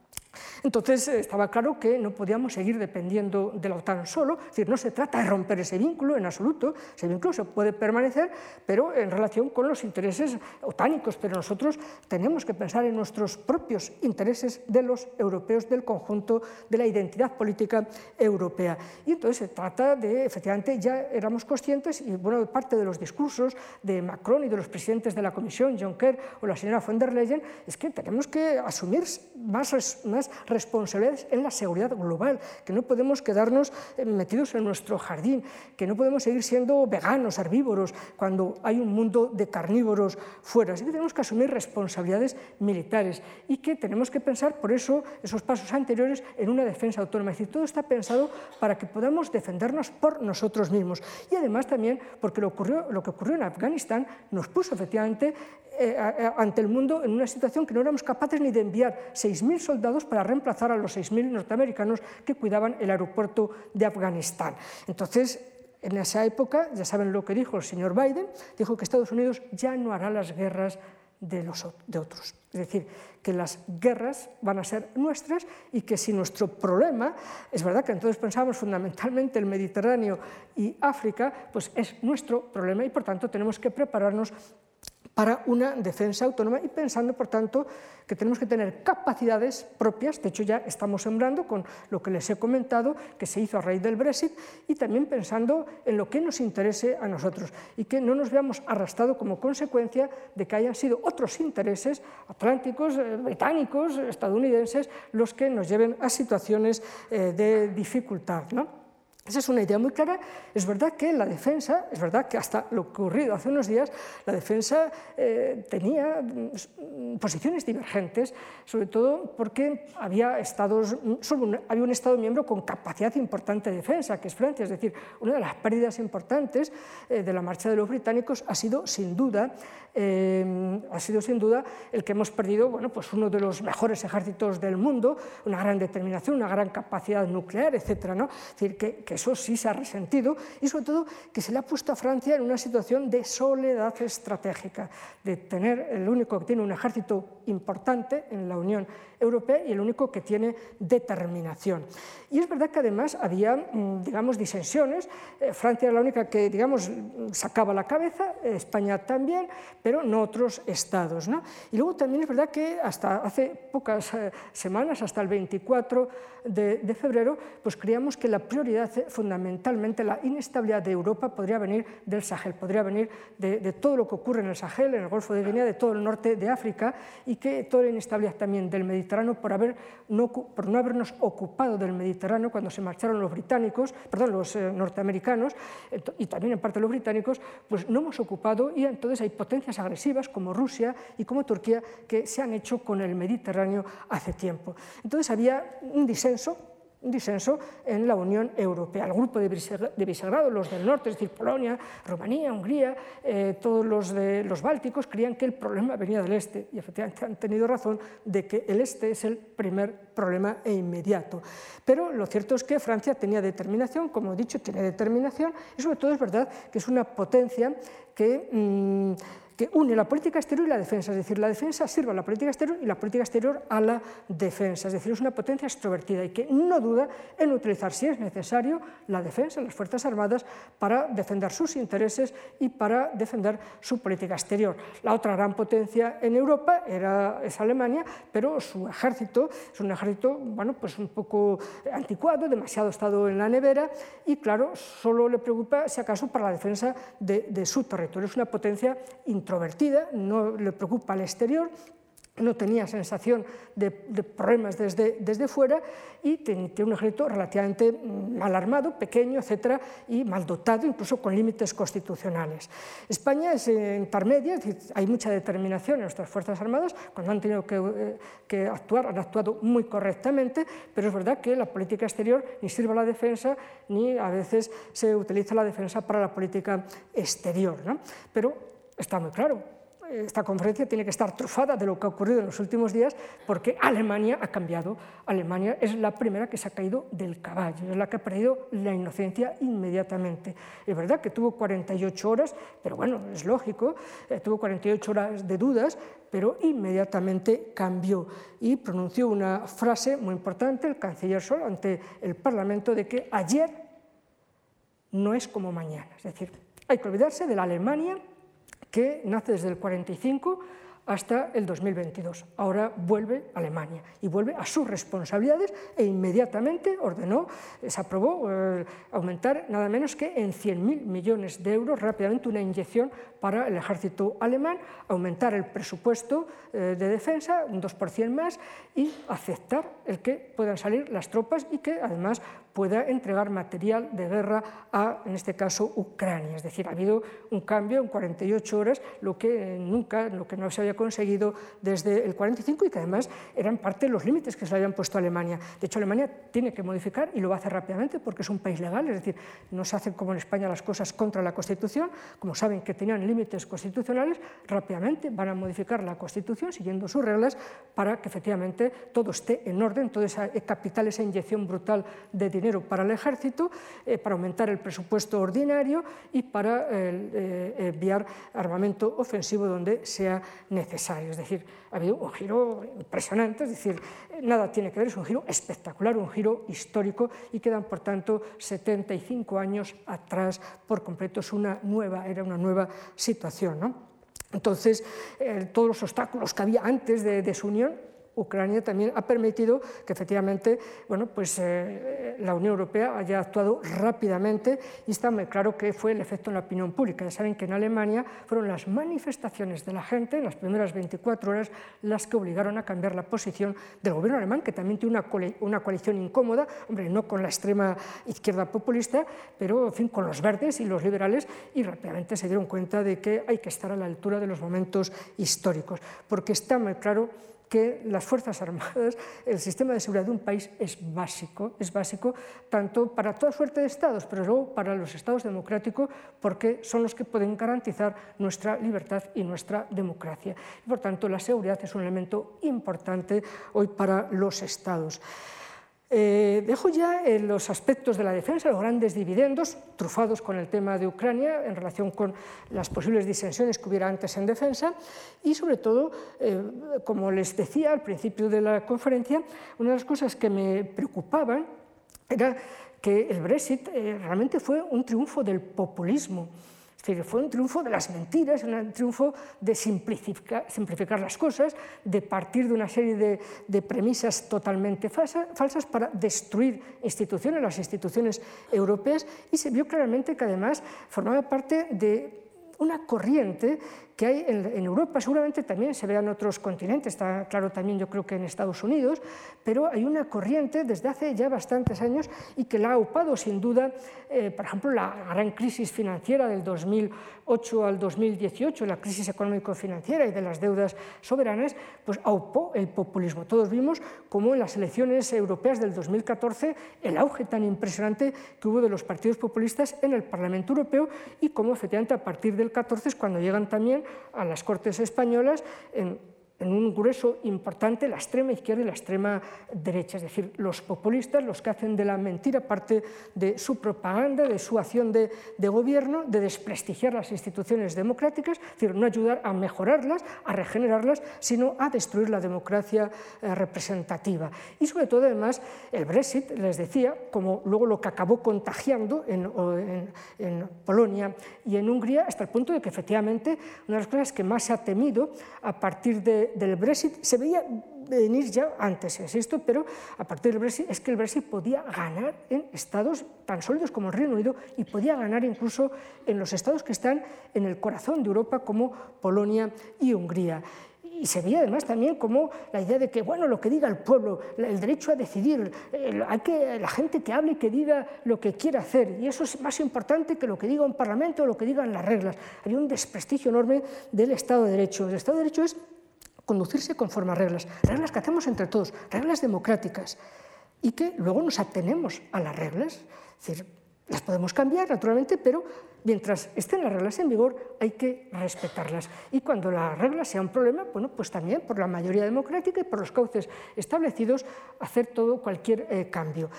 Entonces estaba claro que no podíamos seguir dependiendo de la OTAN solo, es decir, no se trata de romper ese vínculo en absoluto, ese vínculo se puede permanecer, pero en relación con los intereses otánicos, pero nosotros tenemos que pensar en nuestros propios intereses de los europeos, del conjunto de la identidad política europea. Y entonces se trata de, efectivamente, ya éramos conscientes, y bueno, parte de los discursos de Macron y de los presidentes de la Comisión, Juncker o la señora von der Leyen, es que tenemos que asumir más, más responsabilidades en la seguridad global, que no podemos quedarnos eh, metidos en nuestro jardín, que no podemos seguir siendo veganos, herbívoros, cuando hay un mundo de carnívoros fuera. Así que tenemos que asumir responsabilidades militares y que tenemos que pensar, por eso, esos pasos anteriores en una defensa autónoma. Es decir, todo está pensado para que podamos defendernos por nosotros mismos. Y además también porque lo, ocurrió, lo que ocurrió en Afganistán nos puso efectivamente eh, ante el mundo en una situación que no éramos capaces ni de enviar 6.000 soldados para reemplazar a los 6.000 norteamericanos que cuidaban el aeropuerto de Afganistán. Entonces, en esa época, ya saben lo que dijo el señor Biden, dijo que Estados Unidos ya no hará las guerras de, los, de otros. Es decir, que las guerras van a ser nuestras y que si nuestro problema, es verdad que entonces pensamos fundamentalmente el Mediterráneo y África, pues es nuestro problema y por tanto tenemos que prepararnos para una defensa autónoma y pensando, por tanto, que tenemos que tener capacidades propias, de hecho ya estamos sembrando con lo que les he comentado, que se hizo a raíz del Brexit, y también pensando en lo que nos interese a nosotros y que no nos veamos arrastrados como consecuencia de que hayan sido otros intereses atlánticos, eh, británicos, estadounidenses, los que nos lleven a situaciones eh, de dificultad. ¿no? Esa es una idea muy clara. Es verdad que la defensa, es verdad que hasta lo ocurrido hace unos días, la defensa eh, tenía mm, posiciones divergentes, sobre todo porque había, estados, solo había un Estado miembro con capacidad importante de defensa, que es Francia. Es decir, una de las pérdidas importantes eh, de la marcha de los británicos ha sido, sin duda, eh, ha sido sin duda el que hemos perdido bueno, pues uno de los mejores ejércitos del mundo, una gran determinación, una gran capacidad nuclear, etc. ¿no? Es decir, que eso sí se ha resentido y sobre todo que se le ha puesto a Francia en una situación de soledad estratégica, de tener el único que tiene un ejército importante en la Unión Europea y el único que tiene determinación. Y es verdad que además había, mm, digamos, disensiones. Eh, Francia era la única que, digamos, sacaba la cabeza, España también, pero no otros estados. ¿no? Y luego también es verdad que hasta hace pocas eh, semanas, hasta el 24 de, de febrero, pues creíamos que la prioridad, eh, fundamentalmente la inestabilidad de Europa, podría venir del Sahel, podría venir de, de todo lo que ocurre en el Sahel, en el Golfo de Guinea, de todo el norte de África, y que toda la inestabilidad también del Mediterráneo por, haber, no, por no habernos ocupado del Mediterráneo cuando se marcharon los británicos, perdón, los eh, norteamericanos y también en parte los británicos, pues no hemos ocupado y entonces hay potencias agresivas como Rusia y como Turquía que se han hecho con el Mediterráneo hace tiempo. Entonces había un disenso un disenso en la Unión Europea. El grupo de Visegrado, los del norte, es decir, Polonia, Rumanía, Hungría, eh, todos los de los bálticos, creían que el problema venía del este y efectivamente han tenido razón de que el este es el primer problema e inmediato. Pero lo cierto es que Francia tenía determinación, como he dicho, tiene determinación y sobre todo es verdad que es una potencia que... Mm, que une la política exterior y la defensa, es decir, la defensa sirve a la política exterior y la política exterior a la defensa, es decir, es una potencia extrovertida y que no duda en utilizar, si es necesario, la defensa, las Fuerzas Armadas, para defender sus intereses y para defender su política exterior. La otra gran potencia en Europa era, es Alemania, pero su ejército es un ejército bueno, pues un poco anticuado, demasiado estado en la nevera y, claro, solo le preocupa, si acaso, para la defensa de, de su territorio. Es una potencia introvertida, no le preocupa al exterior, no tenía sensación de, problemas desde, desde, fuera y tiene un ejército relativamente mal armado, pequeño, etcétera, y mal dotado, incluso con límites constitucionales. España es intermedia, hay mucha determinación en nuestras Fuerzas Armadas, cuando han tenido que, eh, que, actuar, han actuado muy correctamente, pero es verdad que la política exterior ni sirve a la defensa, ni a veces se utiliza la defensa para la política exterior. ¿no? Pero está muy claro, esta conferencia tiene que estar trufada de lo que ha ocurrido en los últimos días porque Alemania ha cambiado. Alemania es la primera que se ha caído del caballo, es la que ha perdido la inocencia inmediatamente. Es verdad que tuvo 48 horas, pero bueno, es lógico, eh, tuvo 48 horas de dudas, pero inmediatamente cambió y pronunció una frase muy importante, el canciller Sol, ante el Parlamento, de que ayer no es como mañana. Es decir, hay que olvidarse de la Alemania que nace desde el 45 hasta el 2022. Ahora vuelve a Alemania y vuelve a sus responsabilidades e inmediatamente ordenó, se aprobó eh, aumentar nada menos que en 100.000 millones de euros rápidamente una inyección para el ejército alemán, aumentar el presupuesto eh, de defensa un 2% más y aceptar el que puedan salir las tropas y que además pueda entregar material de guerra a, en este caso, Ucrania. Es decir, ha habido un cambio en 48 horas, lo que nunca, lo que no se había conseguido desde el 45 y que además eran parte de los límites que se le habían puesto a Alemania. De hecho, Alemania tiene que modificar y lo va a hacer rápidamente porque es un país legal, es decir, no se hacen como en España las cosas contra la Constitución, como saben que tenían límites constitucionales, rápidamente van a modificar la Constitución siguiendo sus reglas para que efectivamente todo esté en orden, toda esa capital, esa inyección brutal de dinero dinero para el ejército, eh, para aumentar el presupuesto ordinario y para eh, enviar armamento ofensivo donde sea necesario. Es decir, ha habido un giro impresionante, es decir, nada tiene que ver, es un giro espectacular, un giro histórico y quedan, por tanto, 75 años atrás por completo. Es una nueva, era una nueva situación. ¿no? Entonces, todos los obstáculos que había antes de, de su unión Ucrania también ha permitido que efectivamente bueno, pues, eh, la Unión Europea haya actuado rápidamente y está muy claro que fue el efecto en la opinión pública. Ya saben que en Alemania fueron las manifestaciones de la gente en las primeras 24 horas las que obligaron a cambiar la posición del gobierno alemán, que también tiene una, una coalición incómoda, hombre, no con la extrema izquierda populista, pero en fin, con los verdes y los liberales, y rápidamente se dieron cuenta de que hay que estar a la altura de los momentos históricos, porque está muy claro que las Fuerzas Armadas, el sistema de seguridad de un país es básico, es básico tanto para toda suerte de estados, pero luego para los estados democráticos, porque son los que pueden garantizar nuestra libertad y nuestra democracia. Por tanto, la seguridad es un elemento importante hoy para los estados. Eh, dejo ya en los aspectos de la defensa, los grandes dividendos, trufados con el tema de Ucrania en relación con las posibles disensiones que hubiera antes en defensa. Y sobre todo, eh, como les decía al principio de la conferencia, una de las cosas que me preocupaban era que el Brexit eh, realmente fue un triunfo del populismo fue un triunfo de las mentiras, un triunfo de simplificar, las cosas, de partir de una serie de premisas totalmente falsas para destruir instituciones, las instituciones europeas, y se vio claramente que además formaba parte de una corriente que hay en, Europa, seguramente también se vea en otros continentes, está claro también yo creo que en Estados Unidos, pero hay una corriente desde hace ya bastantes años y que la ha upado sin duda, eh, por ejemplo, la gran crisis financiera del 2008 al 2018, la crisis económico-financiera y de las deudas soberanas, pues aupó el populismo. Todos vimos cómo en las elecciones europeas del 2014 el auge tan impresionante que hubo de los partidos populistas en el Parlamento Europeo y cómo efectivamente a partir del 14 es cuando llegan también a las Cortes españolas en en un grueso importante la extrema izquierda y la extrema derecha, es decir, los populistas, los que hacen de la mentira parte de su propaganda, de su acción de, gobierno, de desprestigiar las instituciones democráticas, es decir, no ayudar a mejorarlas, a regenerarlas, sino a destruir la democracia eh, representativa. Y sobre todo, además, el Brexit, les decía, como luego lo que acabó contagiando en, en Polonia y en Hungría, hasta el punto de que efectivamente una de las cosas que más se ha temido a partir de del Brexit se veía venir ya antes, esto, pero a partir del Brexit es que el Brexit podía ganar en estados tan sólidos como el Reino Unido y podía ganar incluso en los estados que están en el corazón de Europa como Polonia y Hungría. Y se veía además también como la idea de que, bueno, lo que diga el pueblo, el derecho a decidir, hay que, la gente que hable y que diga lo que quiera hacer, y eso es más importante que lo que diga un parlamento o lo que digan las reglas. Hay un desprestigio enorme del Estado de Derecho. El Estado de Derecho es conducirse conforme a reglas, reglas que hacemos entre todos, reglas democráticas, y que luego nos atenemos a las reglas. Es decir, Las podemos cambiar, naturalmente, pero mientras estén las reglas en vigor hay que respetarlas. Y cuando las reglas sea un problema, bueno, pues también por la mayoría democrática y por los cauces establecidos hacer todo cualquier eh, cambio.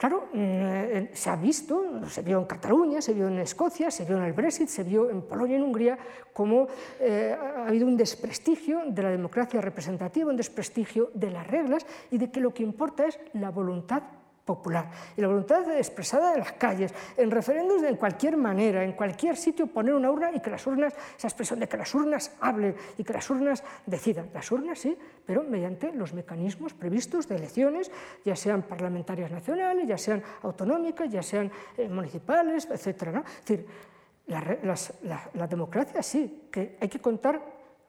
Claro, eh, se ha visto, se vio en Cataluña, se vio en Escocia, se vio en el Brexit, se vio en Polonia y en Hungría, cómo eh, ha habido un desprestigio de la democracia representativa, un desprestigio de las reglas y de que lo que importa es la voluntad popular. Y la voluntad expresada en las calles, en referéndums de en cualquier manera, en cualquier sitio poner una urna y que las urnas, que las urnas hablen y que las urnas decidan. Las urnas sí, pero mediante los mecanismos previstos de elecciones, ya sean parlamentarias nacionales, ya sean autonómicas, ya sean eh, municipales, etc. ¿no? Es decir, la democracia sí, que hay que contar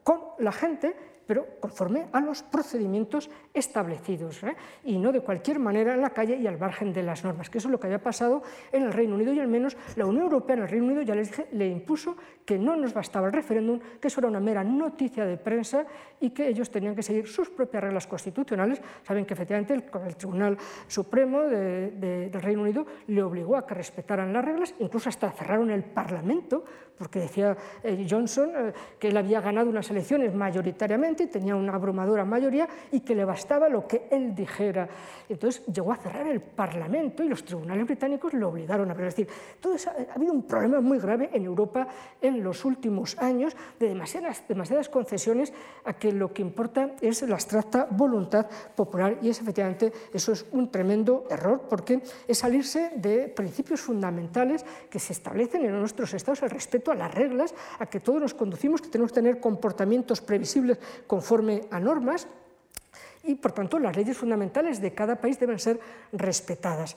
con la gente pero conforme a los procedimientos establecidos ¿eh? y no de cualquier manera en la calle y al margen de las normas, que eso es lo que había pasado en el Reino Unido y al menos la Unión Europea en el Reino Unido, ya les dije, le impuso que no nos bastaba el referéndum, que eso era una mera noticia de prensa y que ellos tenían que seguir sus propias reglas constitucionales. Saben que efectivamente el, el Tribunal Supremo de, de, del Reino Unido le obligó a que respetaran las reglas, incluso hasta cerraron el Parlamento, porque decía eh, Johnson eh, que él había ganado unas elecciones mayoritariamente, tenía una abrumadora mayoría y que le bastaba lo que él dijera. Entonces llegó a cerrar el Parlamento y los tribunales británicos lo obligaron a abrir. Es decir, todo eso, ha habido un problema muy grave en Europa en los últimos años de demasiadas, demasiadas concesiones a que lo que importa es la abstracta voluntad popular y es efectivamente eso es un tremendo error porque es salirse de principios fundamentales que se establecen en nuestros estados, el respeto a las reglas, a que todos nos conducimos, que tenemos que tener comportamientos previsibles conforme a normas y, por tanto, las leyes fundamentales de cada país deben ser respetadas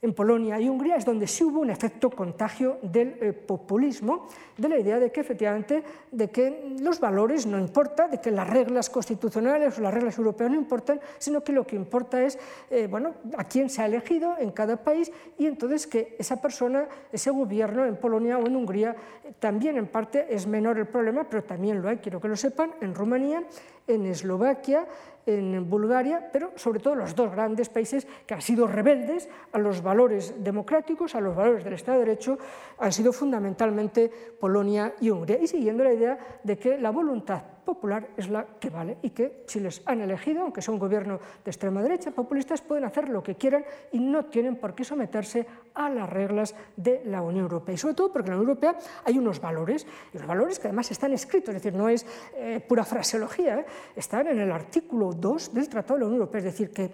en Polonia y Hungría es donde sí hubo un efecto contagio del eh, populismo, de la idea de que efectivamente de que los valores no importan, de que las reglas constitucionales o las reglas europeas no importan, sino que lo que importa es eh, bueno, a quién se ha elegido en cada país y entonces que esa persona, ese gobierno en Polonia o en Hungría, eh, también en parte es menor el problema, pero también lo hay, quiero que lo sepan, en Rumanía, en Eslovaquia, en Bulgaria, pero sobre todo los dos grandes países que han sido rebeldes a los valores democráticos, a los valores del Estado de Derecho, han sido fundamentalmente Polonia y Hungría. Y siguiendo la idea de que la voluntad popular es la que vale y que si les han elegido, aunque sea un gobierno de extrema derecha, populistas, pueden hacer lo que quieran y no tienen por qué someterse a las reglas de la Unión Europea. Y sobre todo porque en la Unión Europea hay unos valores, y los valores que además están escritos, es decir, no es eh, pura fraseología, ¿eh? están en el artículo 2 del Tratado de la Unión Europea, es decir, que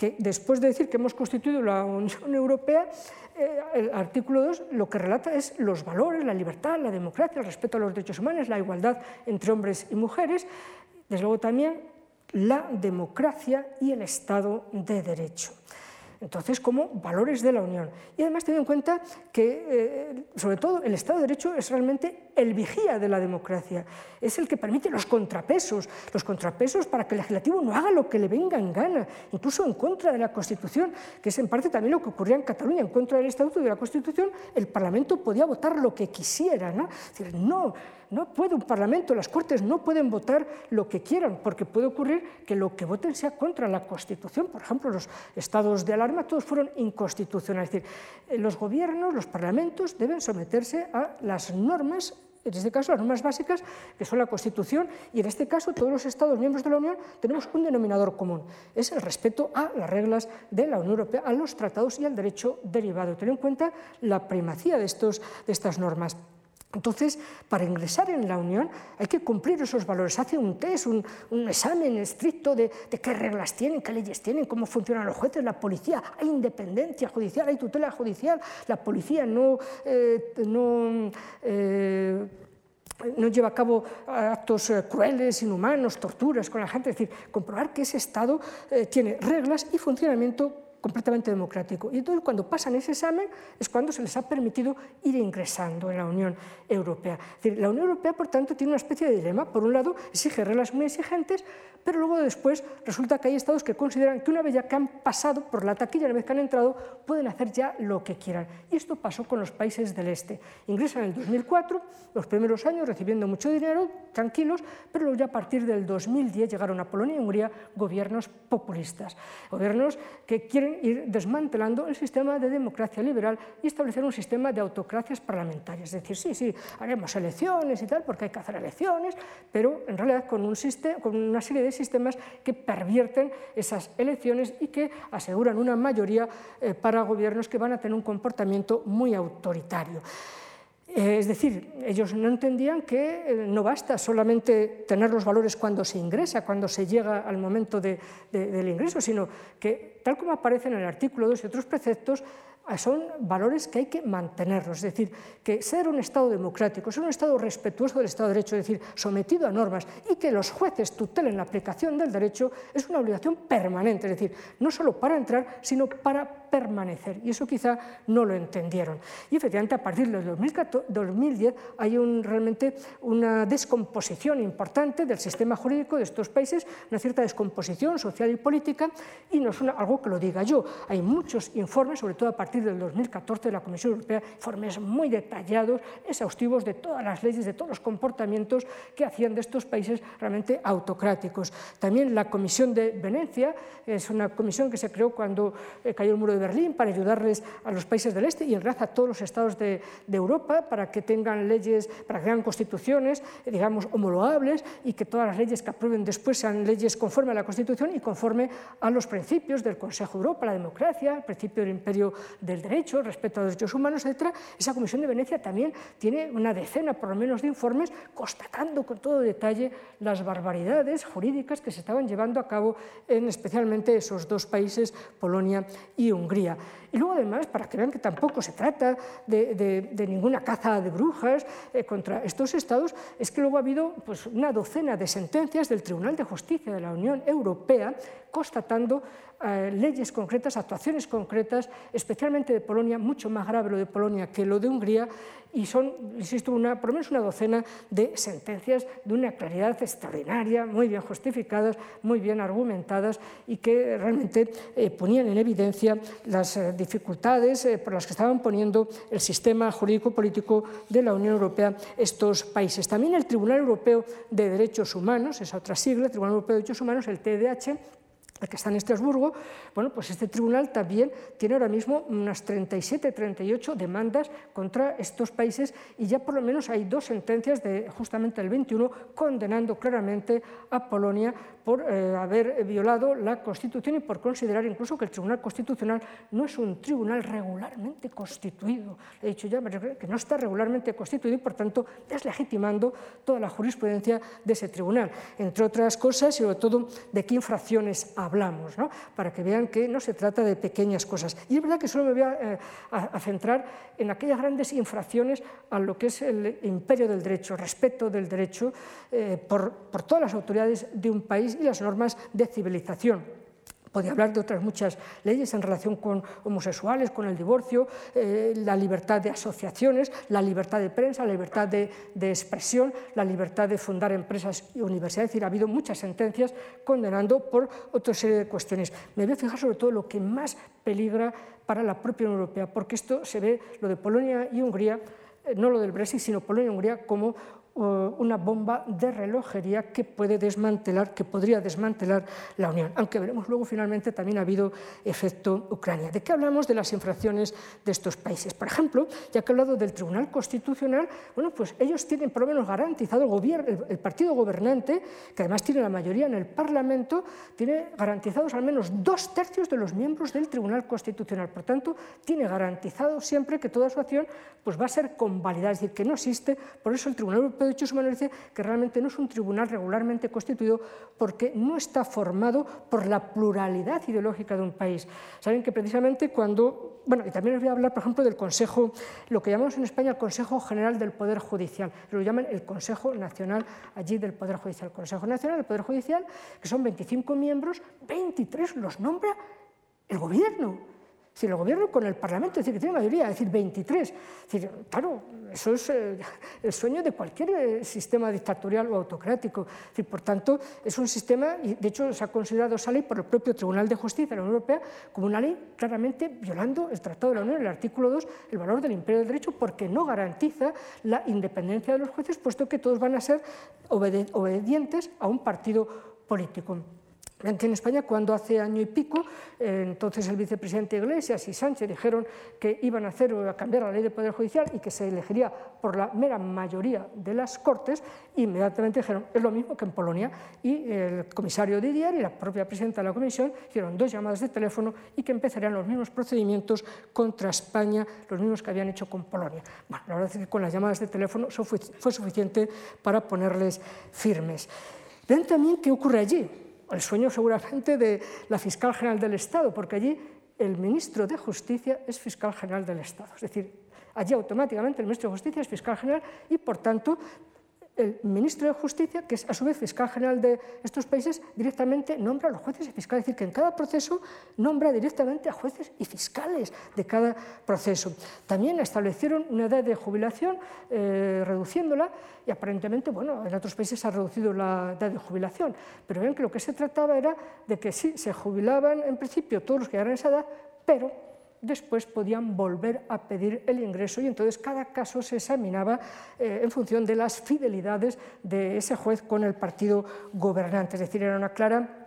que después de decir que hemos constituido la Unión Europea, eh, el artículo 2 lo que relata es los valores, la libertad, la democracia, el respeto a los derechos humanos, la igualdad entre hombres y mujeres, desde luego también la democracia y el Estado de Derecho entonces como valores de la Unión. Y además teniendo en cuenta que, eh, sobre todo, el Estado de Derecho es realmente el vigía de la democracia, es el que permite los contrapesos, los contrapesos para que el legislativo no haga lo que le venga en gana, incluso en contra de la Constitución, que es en parte también lo que ocurría en Cataluña, en contra del Estatuto de la Constitución, el Parlamento podía votar lo que quisiera, ¿no? Es decir, no, no puede un Parlamento, las Cortes no pueden votar lo que quieran, porque puede ocurrir que lo que voten sea contra la Constitución. Por ejemplo, los estados de alarma todos fueron inconstitucionales. Es decir, eh, los gobiernos, los parlamentos deben someterse a las normas en este caso las normas básicas, que son la Constitución, y en este caso todos los Estados miembros de la Unión tenemos un denominador común, es el respeto a las reglas de la Unión Europea, a los tratados y al derecho derivado. Tener en cuenta la primacía de, estos, de estas normas. Entonces, para ingresar en la Unión hay que cumplir esos valores. Hace un test, un, examen estricto de, qué reglas tienen, qué leyes tienen, cómo funcionan los jueces, la policía. Hay independencia judicial, hay tutela judicial. La policía no, eh, eh, no lleva a cabo actos eh, crueles, inhumanos, torturas con la gente. Es decir, comprobar que ese Estado tiene reglas y funcionamiento completamente democrático. Y entonces cuando pasan ese examen es cuando se les ha permitido ir ingresando en la Unión Europea. la Unión Europea, por tanto, tiene una especie de dilema. Por un lado, exige reglas muy exigentes, pero luego después resulta que hay estados que consideran que una vez ya que han pasado por la taquilla, una vez que han entrado, pueden hacer ya lo que quieran. Y esto pasó con los países del este. Ingresan en el 2004, los primeros años recibiendo mucho dinero, tranquilos, pero luego ya a partir del 2010 llegaron a Polonia y Hungría gobiernos populistas, gobiernos que quieren ir desmantelando el sistema de democracia liberal y establecer un sistema de autocracias parlamentarias. Es decir, sí, sí, haremos elecciones y tal, porque hay que hacer elecciones, pero en realidad con, un con una serie de sistemas que pervierten esas elecciones y que aseguran una mayoría eh, para gobiernos que van a tener un comportamiento muy autoritario. Eh, es decir, ellos no entendían que eh, no basta solamente tener los valores cuando se ingresa, cuando se llega al momento del ingreso, sino que, tal como aparece en el artículo 2 y otros preceptos, son valores que hay que mantenerlos. Es decir, que ser un Estado democrático, ser un Estado respetuoso del Estado de Derecho, es decir, sometido a normas y que los jueces tutelen la aplicación del derecho es una obligación permanente, es decir, no solo para entrar, sino para permanecer. Y eso quizá no lo entendieron. Y efectivamente, a partir del 2010 hay un, realmente una descomposición importante del sistema jurídico de estos países, una cierta descomposición social y política, y no es algo que lo diga yo. Hay muchos informes, sobre todo a partir partir del 2014 de la Comisión Europea informes muy detallados, exhaustivos de todas las leyes, de todos los comportamientos que hacían de estos países realmente autocráticos. También la Comisión de Venecia es una comisión que se creó cuando eh, cayó el muro de Berlín para ayudarles a los países del este y en realidad a todos los estados de, de Europa para que tengan leyes, para que tengan constituciones, eh, digamos, homologables y que todas las leyes que aprueben después sean leyes conforme a la Constitución y conforme a los principios del Consejo de Europa, la democracia, el principio del imperio del derecho, respecto a los derechos humanos, etc., esa Comisión de Venecia también tiene una decena, por lo menos, de informes constatando con todo detalle las barbaridades jurídicas que se estaban llevando a cabo en especialmente esos dos países, Polonia y Hungría. Y luego, además, para que vean que tampoco se trata de, ninguna caza de brujas eh, contra estos estados, es que luego ha habido pues, una docena de sentencias del Tribunal de Justicia de la Unión Europea constatando eh, leyes concretas, actuaciones concretas, especialmente de Polonia, mucho más grave lo de Polonia que lo de Hungría, y son, insisto, una, por lo menos una docena de sentencias de una claridad extraordinaria, muy bien justificadas, muy bien argumentadas y que realmente eh, ponían en evidencia las eh, dificultades por las que estaban poniendo el sistema jurídico-político de la Unión Europea estos países. También el Tribunal Europeo de Derechos Humanos, esa otra sigla, Tribunal Europeo de Derechos Humanos, el TDH, el que está en Estrasburgo, bueno, pues este tribunal también tiene ahora mismo unas 37, 38 demandas contra estos países y ya por lo menos hay dos sentencias de justamente el 21 condenando claramente a Polonia por eh, haber violado la Constitución y por considerar incluso que el Tribunal Constitucional no es un tribunal regularmente constituido. He dicho ya que no está regularmente constituido y por tanto deslegitimando toda la jurisprudencia de ese tribunal, entre otras cosas y sobre todo de qué infracciones ha hablamos, ¿no? para que vean que no se trata de pequeñas cosas. Y es verdad que solo me voy a, eh, centrar en aquellas grandes infracciones a lo que es el imperio del derecho, respeto del derecho eh, por, por todas las autoridades de un país y las normas de civilización. Podría hablar de otras muchas leyes en relación con homosexuales, con el divorcio, eh, la libertad de asociaciones, la libertad de prensa, la libertad de, expresión, la libertad de fundar empresas y universidades. Es decir, ha habido muchas sentencias condenando por otra serie de cuestiones. Me voy a fijar sobre todo lo que más peligra para la propia Unión Europea, porque esto se ve, lo de Polonia y Hungría, eh, no lo del Brexit, sino Polonia y Hungría como una bomba de relojería que puede desmantelar, que podría desmantelar la Unión. Aunque veremos luego finalmente también ha habido efecto Ucrania. ¿De qué hablamos de las infracciones de estos países? Por ejemplo, ya que he hablado del Tribunal Constitucional, bueno, pues ellos tienen por lo menos garantizado el, gobierno, el partido gobernante, que además tiene la mayoría en el Parlamento, tiene garantizados al menos dos tercios de los miembros del Tribunal Constitucional. Por tanto, tiene garantizado siempre que toda su acción pues, va a ser convalidada, es decir, que no existe, por eso el Tribunal Europeo de Derechos Humanos dice que realmente no es un tribunal regularmente constituido porque no está formado por la pluralidad ideológica de un país. Saben que precisamente cuando, bueno, y también les voy a hablar, por ejemplo, del Consejo, lo que llamamos en España el Consejo General del Poder Judicial, lo llaman el Consejo Nacional allí del Poder Judicial. El Consejo Nacional del Poder Judicial, que son 25 miembros, 23 los nombra el gobierno si el gobierno con el Parlamento, es decir, tiene mayoría, es decir, 23. decir, claro, eso es eh, el sueño de cualquier eh, sistema dictatorial o autocrático. decir, por tanto, es un sistema, y de hecho se ha considerado esa ley por el propio Tribunal de Justicia de la Unión Europea como una ley claramente violando el Tratado de la Unión, el artículo 2, el valor del imperio del derecho, porque no garantiza la independencia de los jueces, puesto que todos van a ser obedientes a un partido político. En España, cuando hace año y pico, eh, entonces el vicepresidente Iglesias y Sánchez dijeron que iban a hacer a cambiar la ley de Poder Judicial y que se elegiría por la mera mayoría de las Cortes, inmediatamente dijeron, es lo mismo que en Polonia. Y el comisario Didier y la propia presidenta de la Comisión hicieron dos llamadas de teléfono y que empezarían los mismos procedimientos contra España, los mismos que habían hecho con Polonia. Bueno, la verdad es que con las llamadas de teléfono fue, suficiente para ponerles firmes. Ven también qué ocurre allí el sueño seguramente de la fiscal general del Estado, porque allí el ministro de Justicia es fiscal general del Estado. Es decir, allí automáticamente el ministro de Justicia es fiscal general y, por tanto, el ministro de Justicia, que es a su vez fiscal general de estos países, directamente nombra a los jueces y fiscales. Es decir, que en cada proceso nombra directamente a jueces y fiscales de cada proceso. También establecieron una edad de jubilación, eh, reduciéndola, y aparentemente, bueno, en otros países se ha reducido la edad de jubilación. Pero ven que lo que se trataba era de que sí, se jubilaban en principio todos los que llegaran a esa edad, pero después podían volver a pedir el ingreso y entonces cada caso se examinaba eh, en función de las fidelidades de ese juez con el partido gobernante. Es decir, era una clara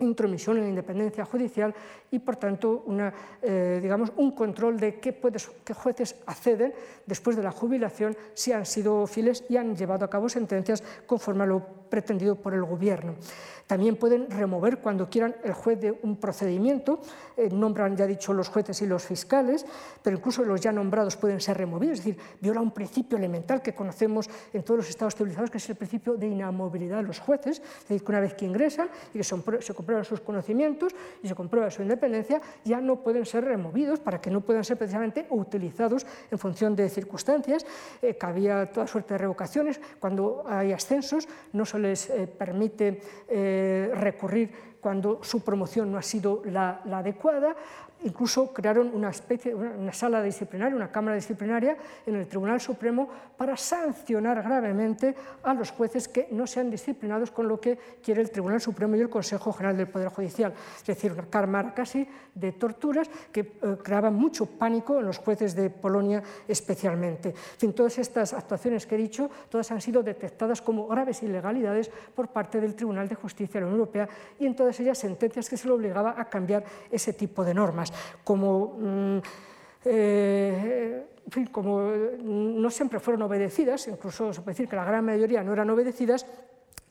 intromisión en la independencia judicial y, por tanto, una, eh, digamos, un control de qué, qué, jueces acceden después de la jubilación si han sido fieles y han llevado a cabo sentencias conforme a lo pretendido por el Gobierno. También pueden remover cuando quieran el juez de un procedimiento, eh, nombran ya dicho los jueces y los fiscales, pero incluso los ya nombrados pueden ser removidos, es decir, viola un principio elemental que conocemos en todos los estados civilizados, que es el principio de inamovilidad de los jueces, es decir, que una vez que ingresan y que se comprueban sus conocimientos y se comprueba su independencia, ya no pueden ser removidos para que no puedan ser precisamente utilizados en función de circunstancias. Eh, cabía toda suerte de revocaciones, cuando hay ascensos no se les eh, permite recurrir cuando su promoción no ha sido la adecuada. Incluso crearon una, especie, una sala disciplinaria, una cámara disciplinaria en el Tribunal Supremo para sancionar gravemente a los jueces que no sean disciplinados con lo que quiere el Tribunal Supremo y el Consejo General del Poder Judicial. Es decir, una casi de torturas que eh, creaban mucho pánico en los jueces de Polonia especialmente. En fin, todas estas actuaciones que he dicho, todas han sido detectadas como graves ilegalidades por parte del Tribunal de Justicia de la Unión Europea y en todas ellas sentencias que se le obligaba a cambiar ese tipo de normas como, mm, eh, como no siempre fueron obedecidas, incluso se puede decir que la gran mayoría no eran obedecidas,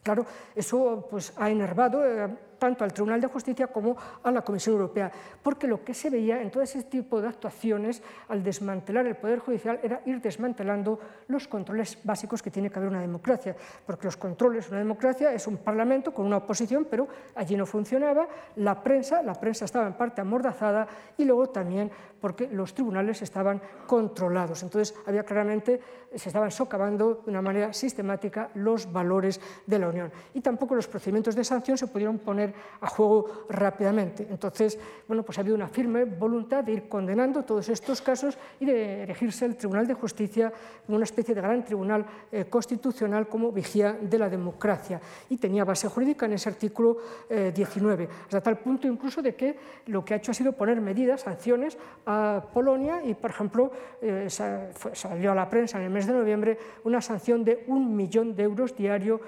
claro, eso pues, ha enervado. Eh, tanto al Tribunal de Justicia como a la Comisión Europea, porque lo que se veía en todo ese tipo de actuaciones al desmantelar el Poder Judicial era ir desmantelando los controles básicos que tiene que haber una democracia, porque los controles, una democracia es un parlamento con una oposición, pero allí no funcionaba, la prensa, la prensa estaba en parte amordazada y luego también porque los tribunales estaban controlados. Entonces había claramente, se estaban socavando de una manera sistemática los valores de la Unión. Y tampoco los procedimientos de sanción se pudieron poner a juego rápidamente. Entonces, bueno, pues ha habido una firme voluntad de ir condenando todos estos casos y de erigirse el Tribunal de Justicia como una especie de gran tribunal eh, constitucional como vigía de la democracia. Y tenía base jurídica en ese artículo 19, eh, hasta tal punto incluso de que lo que ha hecho ha sido poner medidas, sanciones a Polonia y, por ejemplo, eh, salió a la prensa en el mes de noviembre una sanción de un millón de euros diario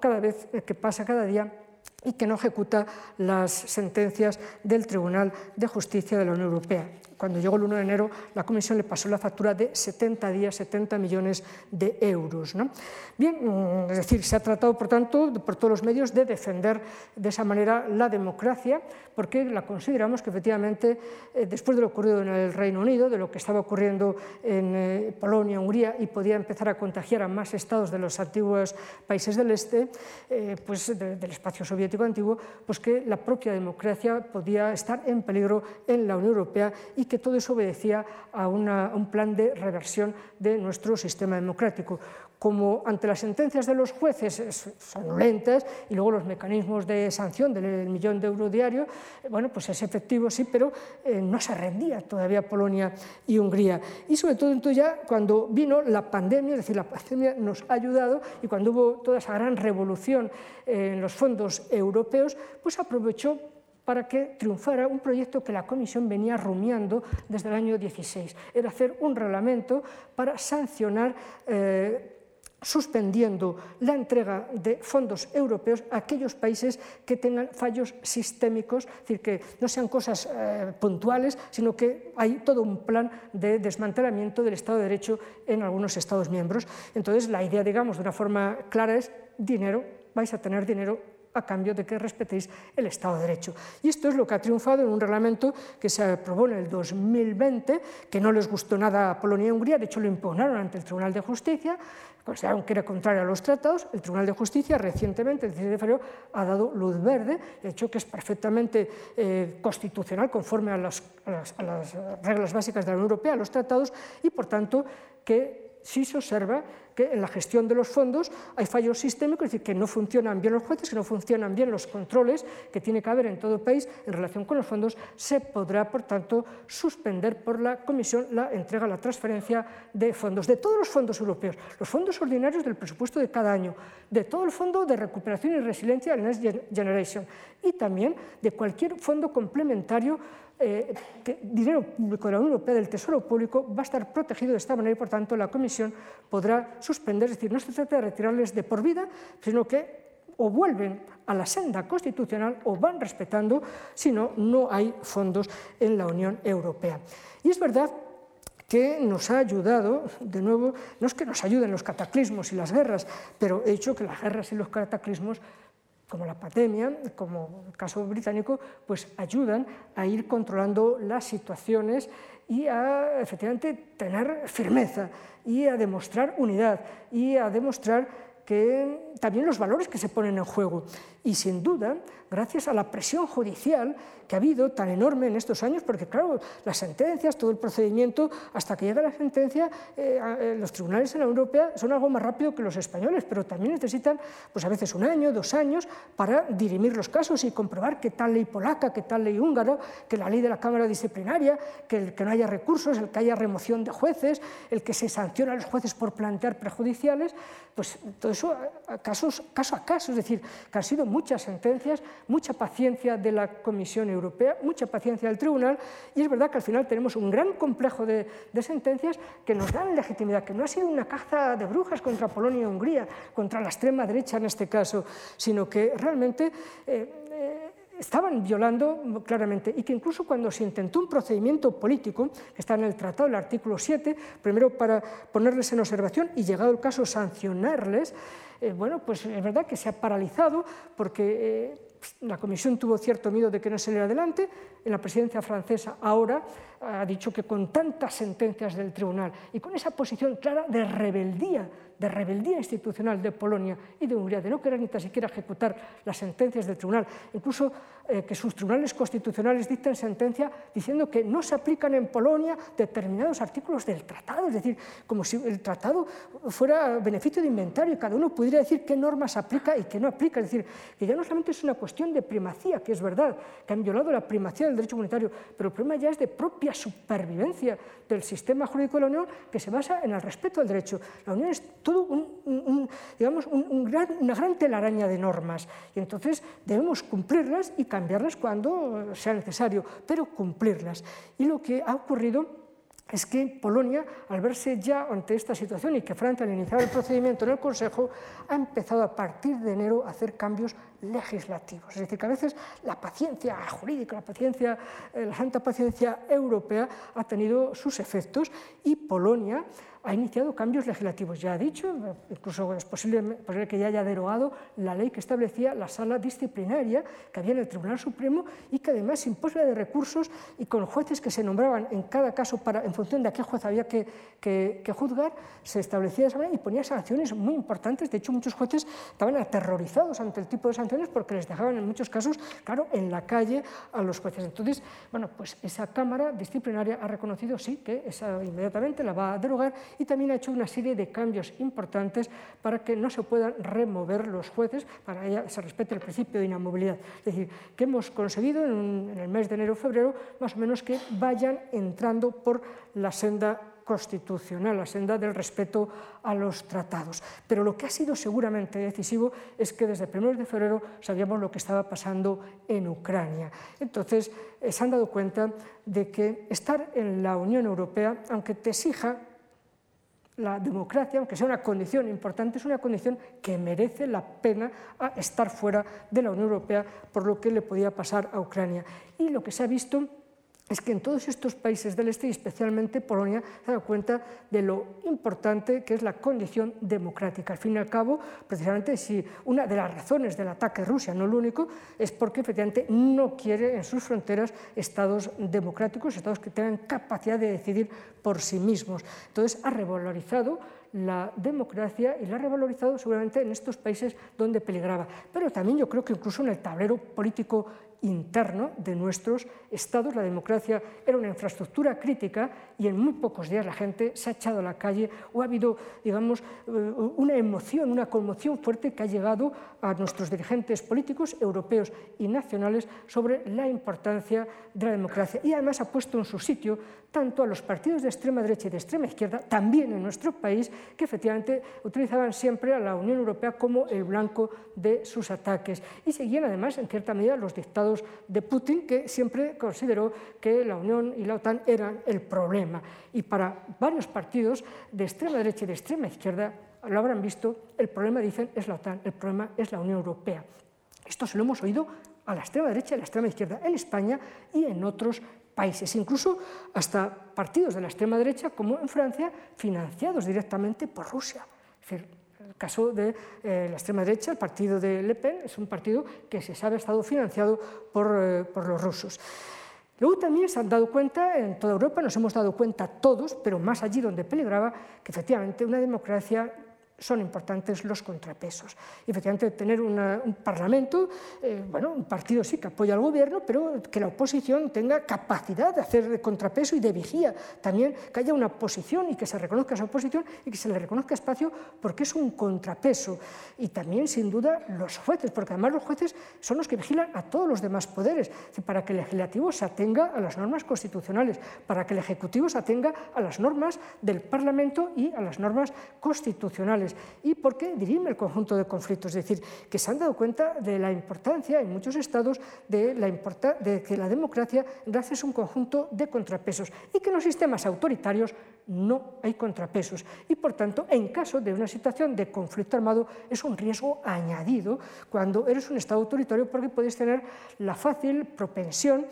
cada vez que pasa cada día y que no ejecuta las sentencias del Tribunal de Justicia de la Unión Europea cuando llegó el 1 de enero, la Comisión le pasó la factura de 70 días, 70 millones de euros. Bien, mm, es decir, se ha tratado, por tanto, por todos los medios de defender de esa manera la democracia, porque la consideramos que efectivamente, eh, después de lo ocurrido en el Reino Unido, de lo que estaba ocurriendo en eh, Polonia, Hungría, y podía empezar a contagiar a más estados de los antiguos países del este, eh, pues del espacio soviético antiguo, pues que la propia democracia podía estar en peligro en la Unión Europea y que todo eso obedecía a, un plan de reversión de nuestro sistema democrático. Como ante las sentencias de los jueces son lentas y luego los mecanismos de sanción del millón de euros diario, bueno, pues es efectivo, sí, pero eh, no se rendía todavía Polonia y Hungría. Y sobre todo entonces ya cuando vino la pandemia, es decir, la pandemia nos ha ayudado y cuando hubo toda esa gran revolución en los fondos europeos, pues aprovechó para que triunfara un proyecto que la Comisión venía rumiando desde el año 16. Era hacer un reglamento para sancionar eh, suspendiendo la entrega de fondos europeos a aquellos países que tengan fallos sistémicos, es decir, que no sean cosas eh, puntuales, sino que hay todo un plan de desmantelamiento del Estado de Derecho en algunos Estados miembros. Entonces, la idea, digamos, de una forma clara es dinero, vais a tener dinero a cambio de que respetéis el Estado de Derecho. Y esto es lo que ha triunfado en un reglamento que se aprobó en el 2020, que no les gustó nada a Polonia y Hungría, de hecho lo impugnaron ante el Tribunal de Justicia, consideraron que era contrario a los tratados. El Tribunal de Justicia recientemente, el 16 de febrero, ha dado luz verde, de hecho que es perfectamente eh, constitucional, conforme a las, a las reglas básicas de la Unión Europea, a los tratados, y por tanto que sí se observa que en la gestión de los fondos hay fallos sistémicos, es decir, que no funcionan bien los jueces, que no funcionan bien los controles que tiene que haber en todo el país en relación con los fondos, se podrá, por tanto, suspender por la Comisión la entrega, la transferencia de fondos, de todos los fondos europeos, los fondos ordinarios del presupuesto de cada año, de todo el Fondo de Recuperación y Resiliencia del Next Generation y también de cualquier fondo complementario eh, que dinero público de la Unión Europea, del Tesoro Público, va a estar protegido de esta manera y, por tanto, la Comisión podrá suspender, es decir, no se trata de retirarles de por vida, sino que o vuelven a la senda constitucional o van respetando, si no, no hay fondos en la Unión Europea. Y es verdad que nos ha ayudado, de nuevo, no es que nos ayuden los cataclismos y las guerras, pero he hecho que las guerras y los cataclismos como la pandemia, como el caso británico, pues ayudan a ir controlando las situaciones y a efectivamente tener firmeza y a demostrar unidad y a demostrar que también los valores que se ponen en juego. Y sin duda, gracias a la presión judicial que ha habido tan enorme en estos años, porque claro, las sentencias, todo el procedimiento, hasta que llega la sentencia, eh, eh, los tribunales en la Europea son algo más rápido que los españoles, pero también necesitan, pues a veces un año, dos años, para dirimir los casos y comprobar que tal ley polaca, que tal ley húngara, que la ley de la Cámara Disciplinaria, que, el, que no haya recursos, el que haya remoción de jueces, el que se sanciona a los jueces por plantear prejudiciales, pues todo eso caso a caso, es decir, que han sido muchas sentencias, mucha paciencia de la Comisión Europea, mucha paciencia del Tribunal, y es verdad que al final tenemos un gran complejo de, sentencias que nos dan legitimidad, que no ha sido una caza de brujas contra Polonia y Hungría, contra la extrema derecha en este caso, sino que realmente... Eh, eh, estaban violando claramente y que incluso cuando se intentó un procedimiento político, que está en el tratado, el artículo 7, primero para ponerles en observación y llegado el caso sancionarles, eh, bueno, pues es verdad que se ha paralizado porque eh, la Comisión tuvo cierto miedo de que no saliera adelante. La presidencia francesa ahora ha dicho que con tantas sentencias del tribunal y con esa posición clara de rebeldía de rebeldía institucional de Polonia y de Hungría, de no querer ni tan siquiera ejecutar las sentencias del tribunal, incluso eh, que sus tribunales constitucionales dicten sentencia diciendo que no se aplican en Polonia determinados artículos del tratado, es decir, como si el tratado fuera beneficio de inventario y cada uno pudiera decir qué normas aplica y qué no aplica, es decir, que ya no solamente es una cuestión de primacía, que es verdad, que han violado la primacía del derecho comunitario, pero el problema ya es de propia supervivencia del sistema jurídico de la Unión que se basa en el respeto al derecho. La Unión es todo un, digamos, una gran telaraña de normas y entonces debemos cumplirlas y cambiarlas cuando sea necesario, pero cumplirlas. Y lo que ha ocurrido es que Polonia, al verse ya ante esta situación y que Francia al iniciar el procedimiento en el Consejo, ha empezado a partir de enero a hacer cambios legislativos. Es decir, que a veces la paciencia jurídica, la paciencia, eh, la santa paciencia europea ha tenido sus efectos y Polonia ha iniciado cambios legislativos. Ya ha dicho, incluso es posible, que ya haya derogado la ley que establecía la sala disciplinaria que había en el Tribunal Supremo y que además sin posibilidad de recursos y con jueces que se nombraban en cada caso para, en función de a qué juez había que, que, juzgar, se establecía esa manera y ponía sanciones muy importantes. De hecho, muchos jueces estaban aterrorizados ante el tipo de sanciones porque les dejaban en muchos casos, claro, en la calle a los jueces. Entonces, bueno, pues esa Cámara disciplinaria ha reconocido, sí, que esa inmediatamente la va a derogar y también ha hecho una serie de cambios importantes para que no se puedan remover los jueces, para que se respete el principio de inamovilidad. Es decir, que hemos conseguido en, el mes de enero-febrero más o menos que vayan entrando por la senda constitucional, la senda del respeto a los tratados. Pero lo que ha sido seguramente decisivo es que desde el 1 de febrero sabíamos lo que estaba pasando en Ucrania. Entonces, eh, se han dado cuenta de que estar en la Unión Europea, aunque te exija la democracia, aunque sea una condición importante, es una condición que merece la pena estar fuera de la Unión Europea por lo que le podía pasar a Ucrania. Y lo que se ha visto es que en todos estos países del este, y especialmente Polonia, se da cuenta de lo importante que es la condición democrática. Al fin y al cabo, precisamente, si una de las razones del ataque a Rusia, no lo único, es porque efectivamente no quiere en sus fronteras estados democráticos, estados que tengan capacidad de decidir por sí mismos. Entonces, ha revalorizado la democracia y la ha revalorizado seguramente en estos países donde peligraba. Pero también yo creo que incluso en el tablero político interno de nuestros estados. La democracia era una infraestructura crítica y en muy pocos días la gente se ha echado a la calle o ha habido, digamos, eh, una emoción, una conmoción fuerte que ha llegado a nuestros dirigentes políticos europeos y nacionales sobre la importancia de la democracia. Y además ha puesto en su sitio tanto a los partidos de extrema derecha y de extrema izquierda, también en nuestro país, que efectivamente utilizaban siempre a la Unión Europea como el blanco de sus ataques. Y seguían además, en cierta medida, los dictados de Putin, que siempre consideró que la Unión y la OTAN eran el problema. Y para varios partidos de extrema derecha y de extrema izquierda, lo habrán visto, el problema, dicen, es la OTAN, el problema es la Unión Europea. Esto se lo hemos oído a la extrema derecha y a la extrema izquierda en España y en otros países, incluso hasta partidos de la extrema derecha, como en Francia, financiados directamente por Rusia. Es decir, el caso de eh, la extrema derecha, el partido de Le Pen, es un partido que se sabe ha estado financiado por, eh, por los rusos. Luego también se han dado cuenta, en toda Europa nos hemos dado cuenta todos, pero más allí donde peligraba, que efectivamente una democracia son importantes los contrapesos. Y efectivamente, tener un Parlamento, eh, bueno, un partido sí que apoya al gobierno, pero que la oposición tenga capacidad de hacer contrapeso y de vigía. También que haya una oposición y que se reconozca esa oposición y que se le reconozca espacio porque es un contrapeso. Y también, sin duda, los jueces, porque además los jueces son los que vigilan a todos los demás poderes, para que el legislativo se atenga a las normas constitucionales, para que el ejecutivo se atenga a las normas del Parlamento y a las normas constitucionales y por qué dirime el conjunto de conflictos. Es decir, que se han dado cuenta de la importancia en muchos estados de, que la democracia es un conjunto de contrapesos y que en los sistemas autoritarios no hay contrapesos. Y por tanto, en caso de una situación de conflicto armado, es un riesgo añadido cuando eres un Estado autoritario porque puedes tener la fácil propensión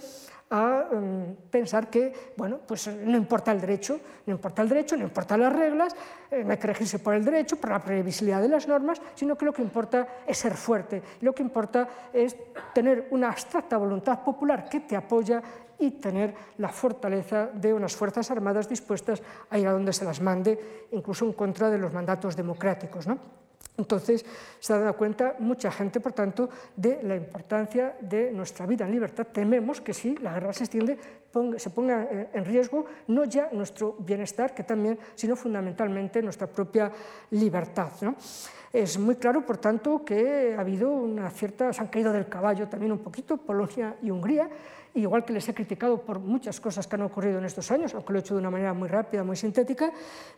a mm, pensar que bueno, pues no importa el derecho, no importa el derecho, no importan las reglas, eh, no hay que regirse por el derecho, por la previsibilidad de las normas, sino que lo que importa es ser fuerte, lo que importa es tener una abstracta voluntad popular que te apoya y tener la fortaleza de unas Fuerzas Armadas dispuestas a ir a donde se las mande, incluso en contra de los mandatos democráticos. ¿no? Entonces, se ha dado cuenta mucha gente, por tanto, de la importancia de nuestra vida en libertad. Tememos que si la guerra se extiende, se ponga en riesgo no ya nuestro bienestar, que también, sino fundamentalmente nuestra propia libertad. Es muy claro, por tanto, que ha habido una cierta, se han caído del caballo también un poquito Polonia y Hungría, igual que les he criticado por muchas cosas que han ocurrido en estos años, aunque lo he hecho de una manera muy rápida, muy sintética,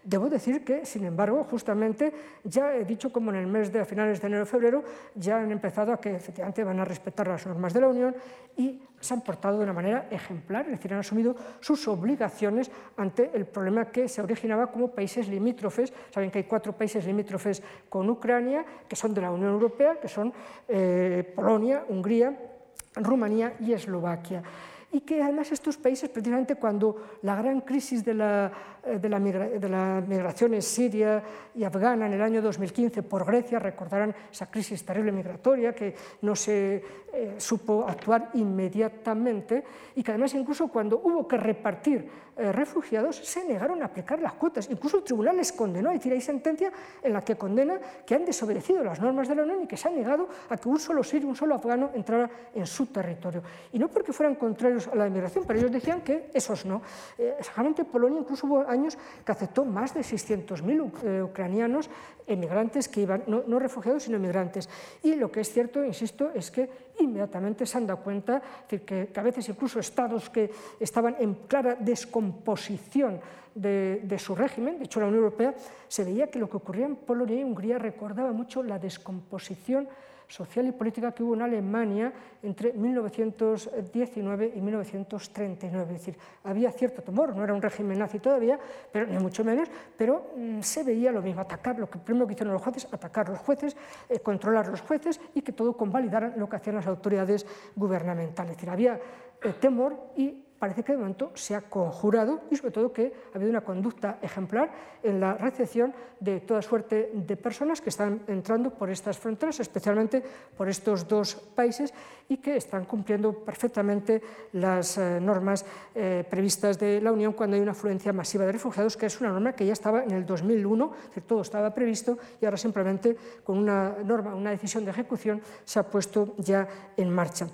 debo decir que, sin embargo, justamente ya he dicho como en el mes de a finales de enero-febrero ya han empezado a que efectivamente van a respetar las normas de la Unión y se han portado de una manera ejemplar, es decir, han asumido sus obligaciones ante el problema que se originaba como países limítrofes. Saben que hay cuatro países limítrofes con Ucrania, que son de la Unión Europea, que son eh, Polonia, Hungría, Rumanía y Eslovaquia. Y que además estos países, precisamente cuando la gran crisis de la, eh, de la, de la migración en Siria y Afgana en el año 2015 por Grecia, recordarán esa crisis terrible migratoria que no se eh, supo actuar inmediatamente y que además incluso cuando hubo que repartir eh, refugiados se negaron a aplicar las cuotas. Incluso el tribunal les condenó, es decir, hay sentencia en la que condena que han desobedecido las normas de la Unión y que se han negado a que un solo sirio, un solo afgano entrara en su territorio. Y no porque fueran contrarios a la inmigración, pero ellos decían que esos no. Eh, exactamente Polonia incluso hubo años que aceptó más de 600.000 ucranianos emigrantes que iban, no, refugiados, sino emigrantes. Y lo que es cierto, insisto, es que inmediatamente se han dado cuenta de que, a veces incluso estados que estaban en clara descomposición de, su régimen, de hecho la Unión Europea se veía que lo que ocurría en Polonia y Hungría recordaba mucho la descomposición social y política que hubo en Alemania entre 1919 y 1939. Es decir, había cierto temor, no era un régimen nazi todavía, pero ni mucho menos, pero mm, se veía lo mismo, atacar, lo que primero que hicieron los jueces, atacar los jueces, eh, controlar los jueces y que todo convalidaran lo que hacían las autoridades gubernamentales. Es decir, había eh, temor y parece que de momento se ha conjurado y sobre todo que ha habido una conducta ejemplar en la recepción de toda suerte de personas que están entrando por estas fronteras, especialmente por estos dos países y que están cumpliendo perfectamente las eh, normas eh, previstas de la Unión cuando hay una afluencia masiva de refugiados, que es una norma que ya estaba en el 2001, que todo estaba previsto y ahora simplemente con una norma, una decisión de ejecución se ha puesto ya en marcha.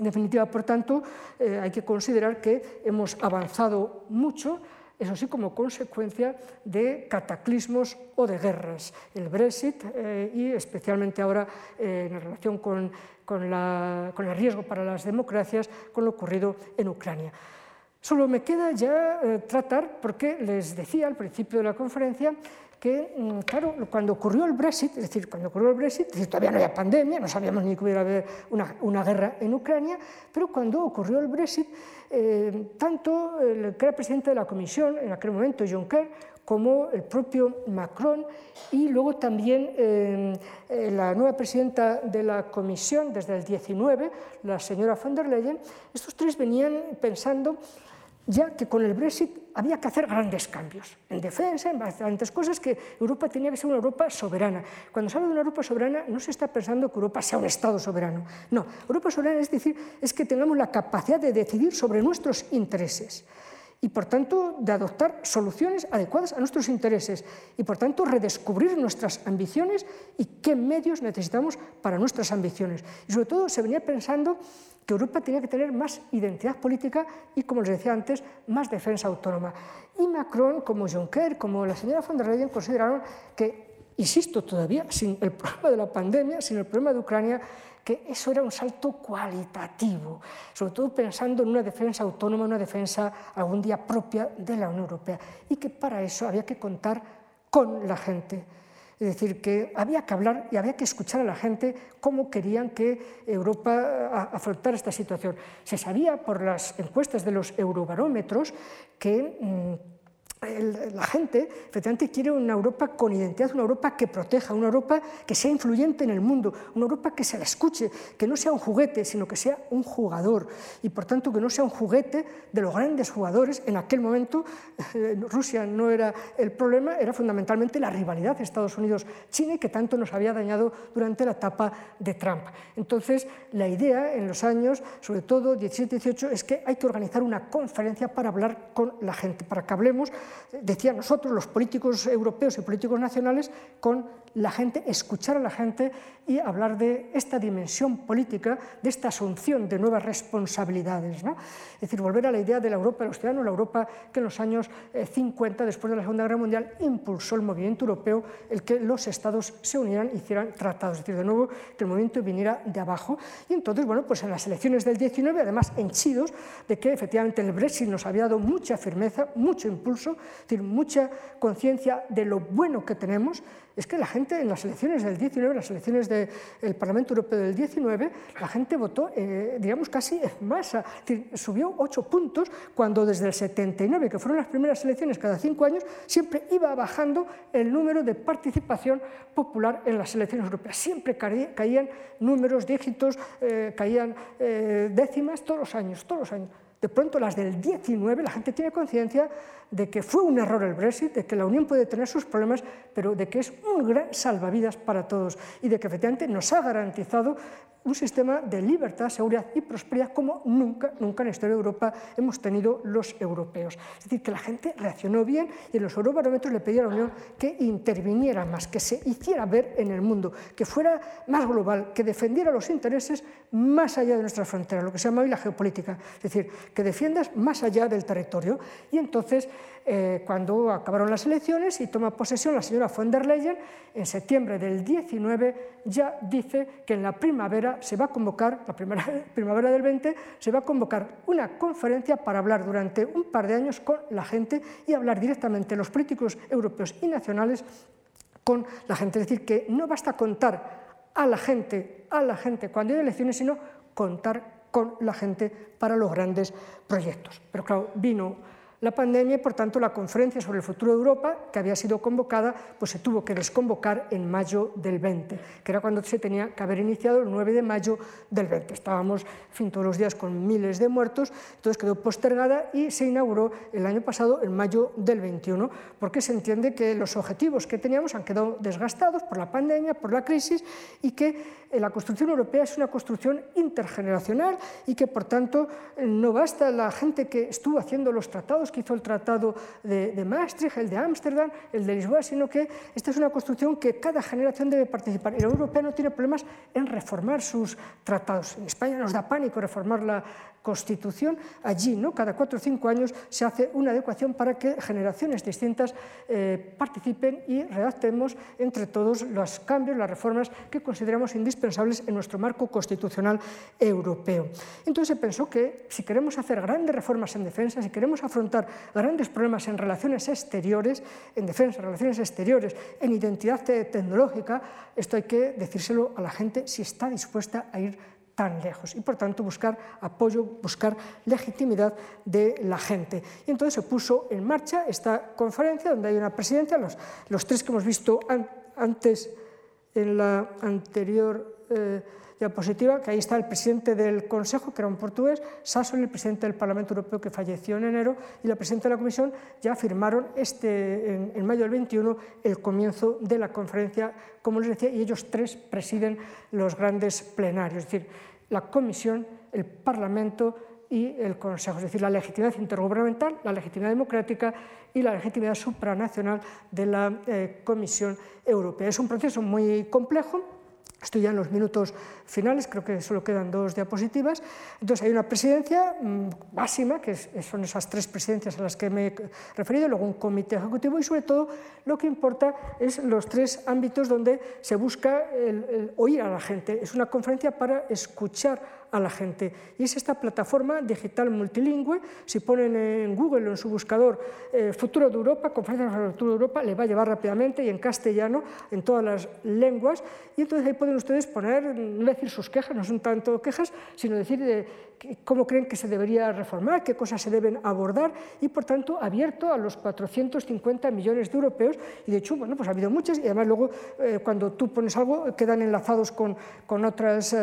En definitiva, por tanto, eh, hay que considerar que hemos avanzado mucho, eso sí, como consecuencia de cataclismos o de guerras. El Brexit eh, y especialmente ahora eh, en relación con, con, el riesgo para las democracias, con lo ocurrido en Ucrania. Solo me queda ya tratar, porque les decía al principio de la conferencia, que, mm, claro, cuando ocurrió el Brexit, es decir, cuando ocurrió el Brexit, todavía no había pandemia, no sabíamos ni que hubiera haber una, una guerra en Ucrania, pero cuando ocurrió el Brexit, eh, tanto el que era presidente de la Comisión, en aquel momento Juncker, como el propio Macron y luego también eh, eh, la nueva presidenta de la Comisión desde el 19, la señora von der Leyen, estos tres venían pensando ya que con el Brexit había que hacer grandes cambios en defensa, en bastantes cosas, que Europa tenía que ser una Europa soberana. Cuando se habla de una Europa soberana, no se está pensando que Europa sea un Estado soberano. No, Europa soberana es decir, es que tengamos la capacidad de decidir sobre nuestros intereses y, por tanto, de adoptar soluciones adecuadas a nuestros intereses y, por tanto, redescubrir nuestras ambiciones y qué medios necesitamos para nuestras ambiciones. Y, sobre todo, se venía pensando que Europa tenía que tener más identidad política y, como les decía antes, más defensa autónoma. Y Macron, como Juncker, como la señora von der Leyen, consideraron que, insisto todavía, sin el problema de la pandemia, sin el problema de Ucrania, que eso era un salto cualitativo, sobre todo pensando en una defensa autónoma, una defensa algún día propia de la Unión Europea, y que para eso había que contar con la gente es decir, que había que hablar y había que escuchar a la gente cómo querían que Europa afrontara esta situación. Se sabía por las encuestas de los eurobarómetros que la gente efectivamente quiere una Europa con identidad, una Europa que proteja, una Europa que sea influyente en el mundo, una Europa que se la escuche, que no sea un juguete, sino que sea un jugador y por tanto que no sea un juguete de los grandes jugadores. En aquel momento eh, Rusia no era el problema, era fundamentalmente la rivalidad de Estados Unidos-China que tanto nos había dañado durante la etapa de Trump. Entonces, la idea en los años, sobre todo 17-18, es que hay que organizar una conferencia para hablar con la gente, para que hablemos decía nosotros, los políticos europeos y políticos nacionales, con la gente, escuchar a la gente y hablar de esta dimensión política, de esta asunción de nuevas responsabilidades. ¿no? Es decir, volver a la idea de la Europa de los ciudadanos, la Europa que en los años 50, eh, después de la Segunda Guerra Mundial, impulsó el movimiento europeo, el que los estados se unieran hicieran tratados, es decir, de nuevo que el movimiento viniera de abajo. Y entonces, bueno, pues en las elecciones del 19, además henchidos de que efectivamente el Brexit nos había dado mucha firmeza, mucho impulso, es decir, mucha conciencia de lo bueno que tenemos, es que la gente en las elecciones del 19, las elecciones del Parlamento Europeo del 19, la gente votó, eh, digamos, casi en masa, subió ocho puntos, cuando desde el 79, que fueron las primeras elecciones cada cinco años, siempre iba bajando el número de participación popular en las elecciones europeas. Siempre caían números, dígitos, eh, caían eh, décimas todos los años, todos los años. De pronto las del 19, la gente tiene conciencia de que fue un error el Brexit, de que la Unión puede tener sus problemas, pero de que es un gran salvavidas para todos y de que efectivamente nos ha garantizado un sistema de libertad, seguridad y prosperidad como nunca, nunca en la historia de Europa hemos tenido los europeos. Es decir, que la gente reaccionó bien y en los eurobarómetros le pedía a la Unión que interviniera más, que se hiciera ver en el mundo, que fuera más global, que defendiera los intereses más allá de nuestras fronteras, lo que se llama hoy la geopolítica. Es decir, que defiendas más allá del territorio. Y entonces eh, cuando acabaron las elecciones y toma posesión la señora von der Leyen, en septiembre del 19 ya dice que en la primavera se va a convocar, la primera, [LAUGHS] primavera del 20, se va a convocar una conferencia para hablar durante un par de años con la gente y hablar directamente los políticos europeos y nacionales con la gente. Es decir, que no basta contar a la gente, a la gente cuando hay elecciones, sino contar con la gente para los grandes proyectos. Pero claro, vino la pandemia y, por tanto, la conferencia sobre el futuro de Europa, que había sido convocada, pues se tuvo que desconvocar en mayo del 20, que era cuando se tenía que haber iniciado el 9 de mayo del 20. Estábamos, fin, todos los días con miles de muertos, entonces quedó postergada y se inauguró el año pasado, en mayo del 21, porque se entiende que los objetivos que teníamos han quedado desgastados por la pandemia, por la crisis, y que la construcción europea es una construcción intergeneracional y que, por tanto, no basta la gente que estuvo haciendo los tratados, que hizo el tratado de, de Maastricht, el de Ámsterdam, el de Lisboa, sino que esta es una construcción que cada generación debe participar. Y la Europea no tiene problemas en reformar sus tratados. En España nos da pánico reformar la, Constitución, allí, ¿no? cada cuatro o cinco años, se hace una adecuación para que generaciones distintas eh, participen y redactemos entre todos los cambios, las reformas que consideramos indispensables en nuestro marco constitucional europeo. Entonces se pensó que si queremos hacer grandes reformas en defensa, si queremos afrontar grandes problemas en relaciones exteriores, en defensa, en relaciones exteriores, en identidad tecnológica, esto hay que decírselo a la gente si está dispuesta a ir tan lejos y por tanto buscar apoyo, buscar legitimidad de la gente. Y entonces se puso en marcha esta conferencia donde hay una presidencia, los, los tres que hemos visto antes en la anterior eh, diapositiva, que ahí está el presidente del Consejo, que era un portugués, Sassoli, el presidente del Parlamento Europeo que falleció en enero, y la presidenta de la Comisión ya firmaron este, en, en mayo del 21 el comienzo de la conferencia, como les decía, y ellos tres presiden los grandes plenarios. Es decir, la Comisión, el Parlamento y el Consejo, es decir, la legitimidad intergubernamental, la legitimidad democrática y la legitimidad supranacional de la eh, Comisión Europea. Es un proceso muy complejo, Estoy ya en los minutos finales, creo que solo quedan dos diapositivas. Entonces hay una presidencia máxima, mm, que son esas tres presidencias a las que me he referido, luego un comité ejecutivo y sobre todo lo que importa es los tres ámbitos donde se busca el oír a la gente. Es una conferencia para escuchar a la gente. Y es esta plataforma digital multilingüe. Si ponen en Google o en su buscador eh, Futuro de Europa, Conferencia sobre el Futuro de Europa, le va a llevar rápidamente y en castellano, en todas las lenguas. Y entonces ahí pueden ustedes poner, no decir sus quejas, no son tanto quejas, sino decir eh, cómo creen que se debería reformar, qué cosas se deben abordar y, por tanto, abierto a los 450 millones de europeos. Y, de hecho, bueno, pues ha habido muchas y además luego eh, cuando tú pones algo quedan enlazados con, con otras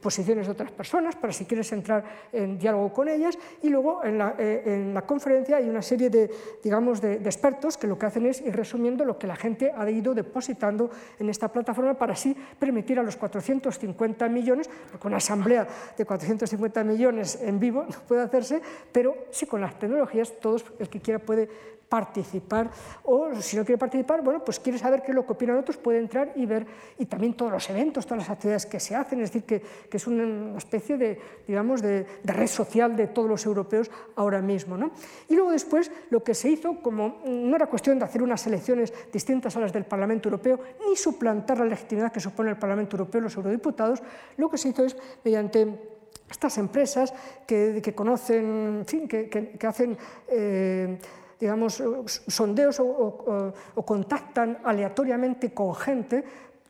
posiciones de otras personas para si quieres entrar en diálogo con ellas. Y luego en la, eh, en la conferencia hay una serie de, digamos, de, expertos que lo que hacen es ir resumiendo lo que la gente ha ido depositando en esta plataforma para así permitir a los 450 millones, porque una asamblea de 450 millones en vivo [LAUGHS] no puede hacerse, pero sí con las tecnologías todos, el que quiera puede participar o si no quiere participar, bueno, pues quiere saber qué es lo que opinan otros, puede entrar y ver y también todos los eventos, todas las actividades que se hacen, es decir, que, que es una especie de, digamos, de, red social de todos los europeos ahora mismo. ¿no? Y luego después lo que se hizo, como no era cuestión de hacer unas elecciones distintas a las del Parlamento Europeo, ni suplantar la legitimidad que supone el Parlamento Europeo, los eurodiputados, lo que se hizo es mediante estas empresas que, que conocen, en fin, que, que, que hacen eh, digamos, eh, sondeos ou, o, o contactan aleatoriamente con gente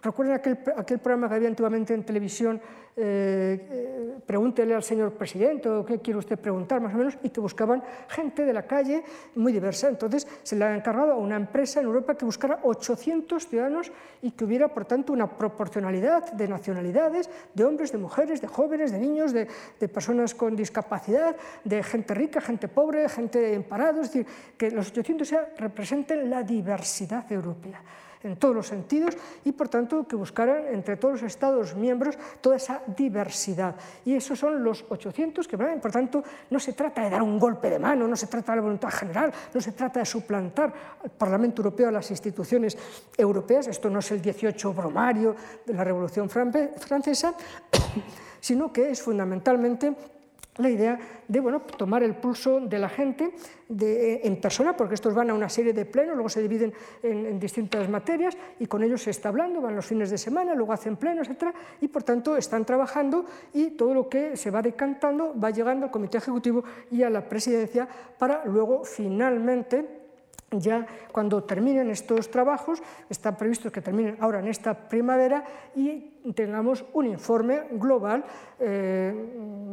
Recuerden aquel, aquel programa que había antiguamente en televisión eh, pregúntele al señor presidente o qué quiere usted preguntar, más o menos, y que buscaban gente de la calle muy diversa. Entonces se le ha encargado a una empresa en Europa que buscara 800 ciudadanos y que hubiera, por tanto, una proporcionalidad de nacionalidades, de hombres, de mujeres, de jóvenes, de niños, de, de personas con discapacidad, de gente rica, gente pobre, gente en es decir, que los 800 representen la diversidad europea en todos los sentidos y, por tanto, que buscaran entre todos los Estados miembros toda esa diversidad. Y esos son los 800 que, por tanto, no se trata de dar un golpe de mano, no se trata de la voluntad general, no se trata de suplantar al Parlamento Europeo a las instituciones europeas, esto no es el 18 bromario de la Revolución Francesa, [COUGHS] sino que es fundamentalmente la idea de bueno, tomar el pulso de la gente de, en persona, porque estos van a una serie de plenos, luego se dividen en, en, distintas materias y con ellos se está hablando, van los fines de semana, luego hacen plenos, etc. Y por tanto están trabajando y todo lo que se va decantando va llegando al Comité Ejecutivo y a la Presidencia para luego finalmente ya cuando terminen estos trabajos, está previsto que terminen ahora en esta primavera y tengamos un informe global eh,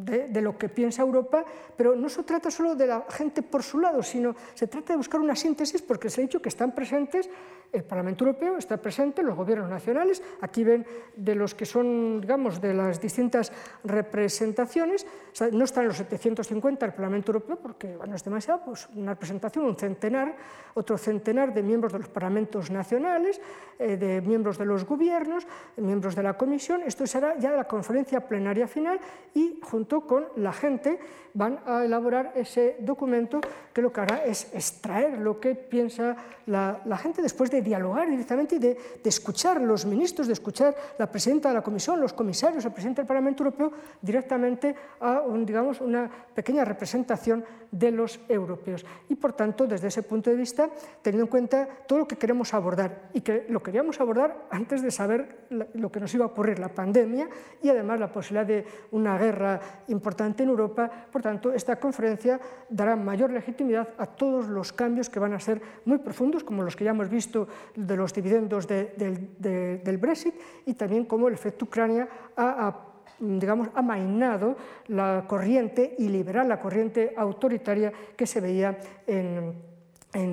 de, lo que piensa Europa, pero no se trata solo de la gente por su lado, sino se trata de buscar una síntesis porque se ha dicho que están presentes el Parlamento Europeo, está presente los gobiernos nacionales, aquí ven de los que son, digamos, de las distintas representaciones, no están los 750 del Parlamento Europeo porque bueno, es demasiado, pues una representación, un centenar, otro centenar de miembros de los parlamentos nacionales, eh, de miembros de los gobiernos, miembros de la Comisión, esto será ya la conferencia plenaria final y junto con la gente van a elaborar ese documento que lo que hará es extraer lo que piensa la, gente después de dialogar directamente y de, escuchar los ministros, de escuchar la presidenta de la Comisión, los comisarios, el presidente del Parlamento Europeo, directamente a digamos, una pequeña representación de los europeos. Y por tanto, desde ese punto de vista, teniendo en cuenta todo lo que queremos abordar y que lo queríamos abordar antes de saber lo que nos iba a ocurrir, la pandemia y además la posibilidad de una guerra importante en Europa, por tanto, esta conferencia dará mayor legitimidad a todos los cambios que van a ser muy profundos, como los que ya hemos visto de los dividendos del Brexit y también como el efecto Ucrania ha digamos, amainado la corriente y liberar la corriente autoritaria que se veía en,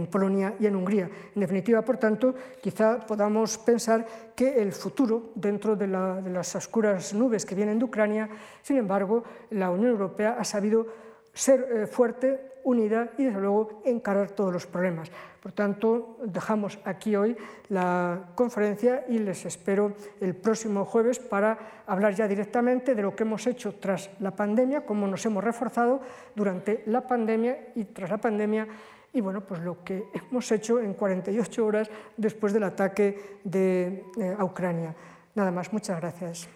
Polonia y en Hungría. En definitiva, por tanto, quizá podamos pensar que el futuro, dentro de, de las oscuras nubes que vienen de Ucrania, sin embargo, la Unión Europea ha sabido ser eh, fuerte, unida y, desde luego, encarar todos los problemas. Por tanto, dejamos aquí hoy la conferencia y les espero el próximo jueves para hablar ya directamente de lo que hemos hecho tras la pandemia, cómo nos hemos reforzado durante la pandemia y tras la pandemia y bueno, pues lo que hemos hecho en 48 horas después del ataque de, eh, a Ucrania. Nada más, muchas gracias.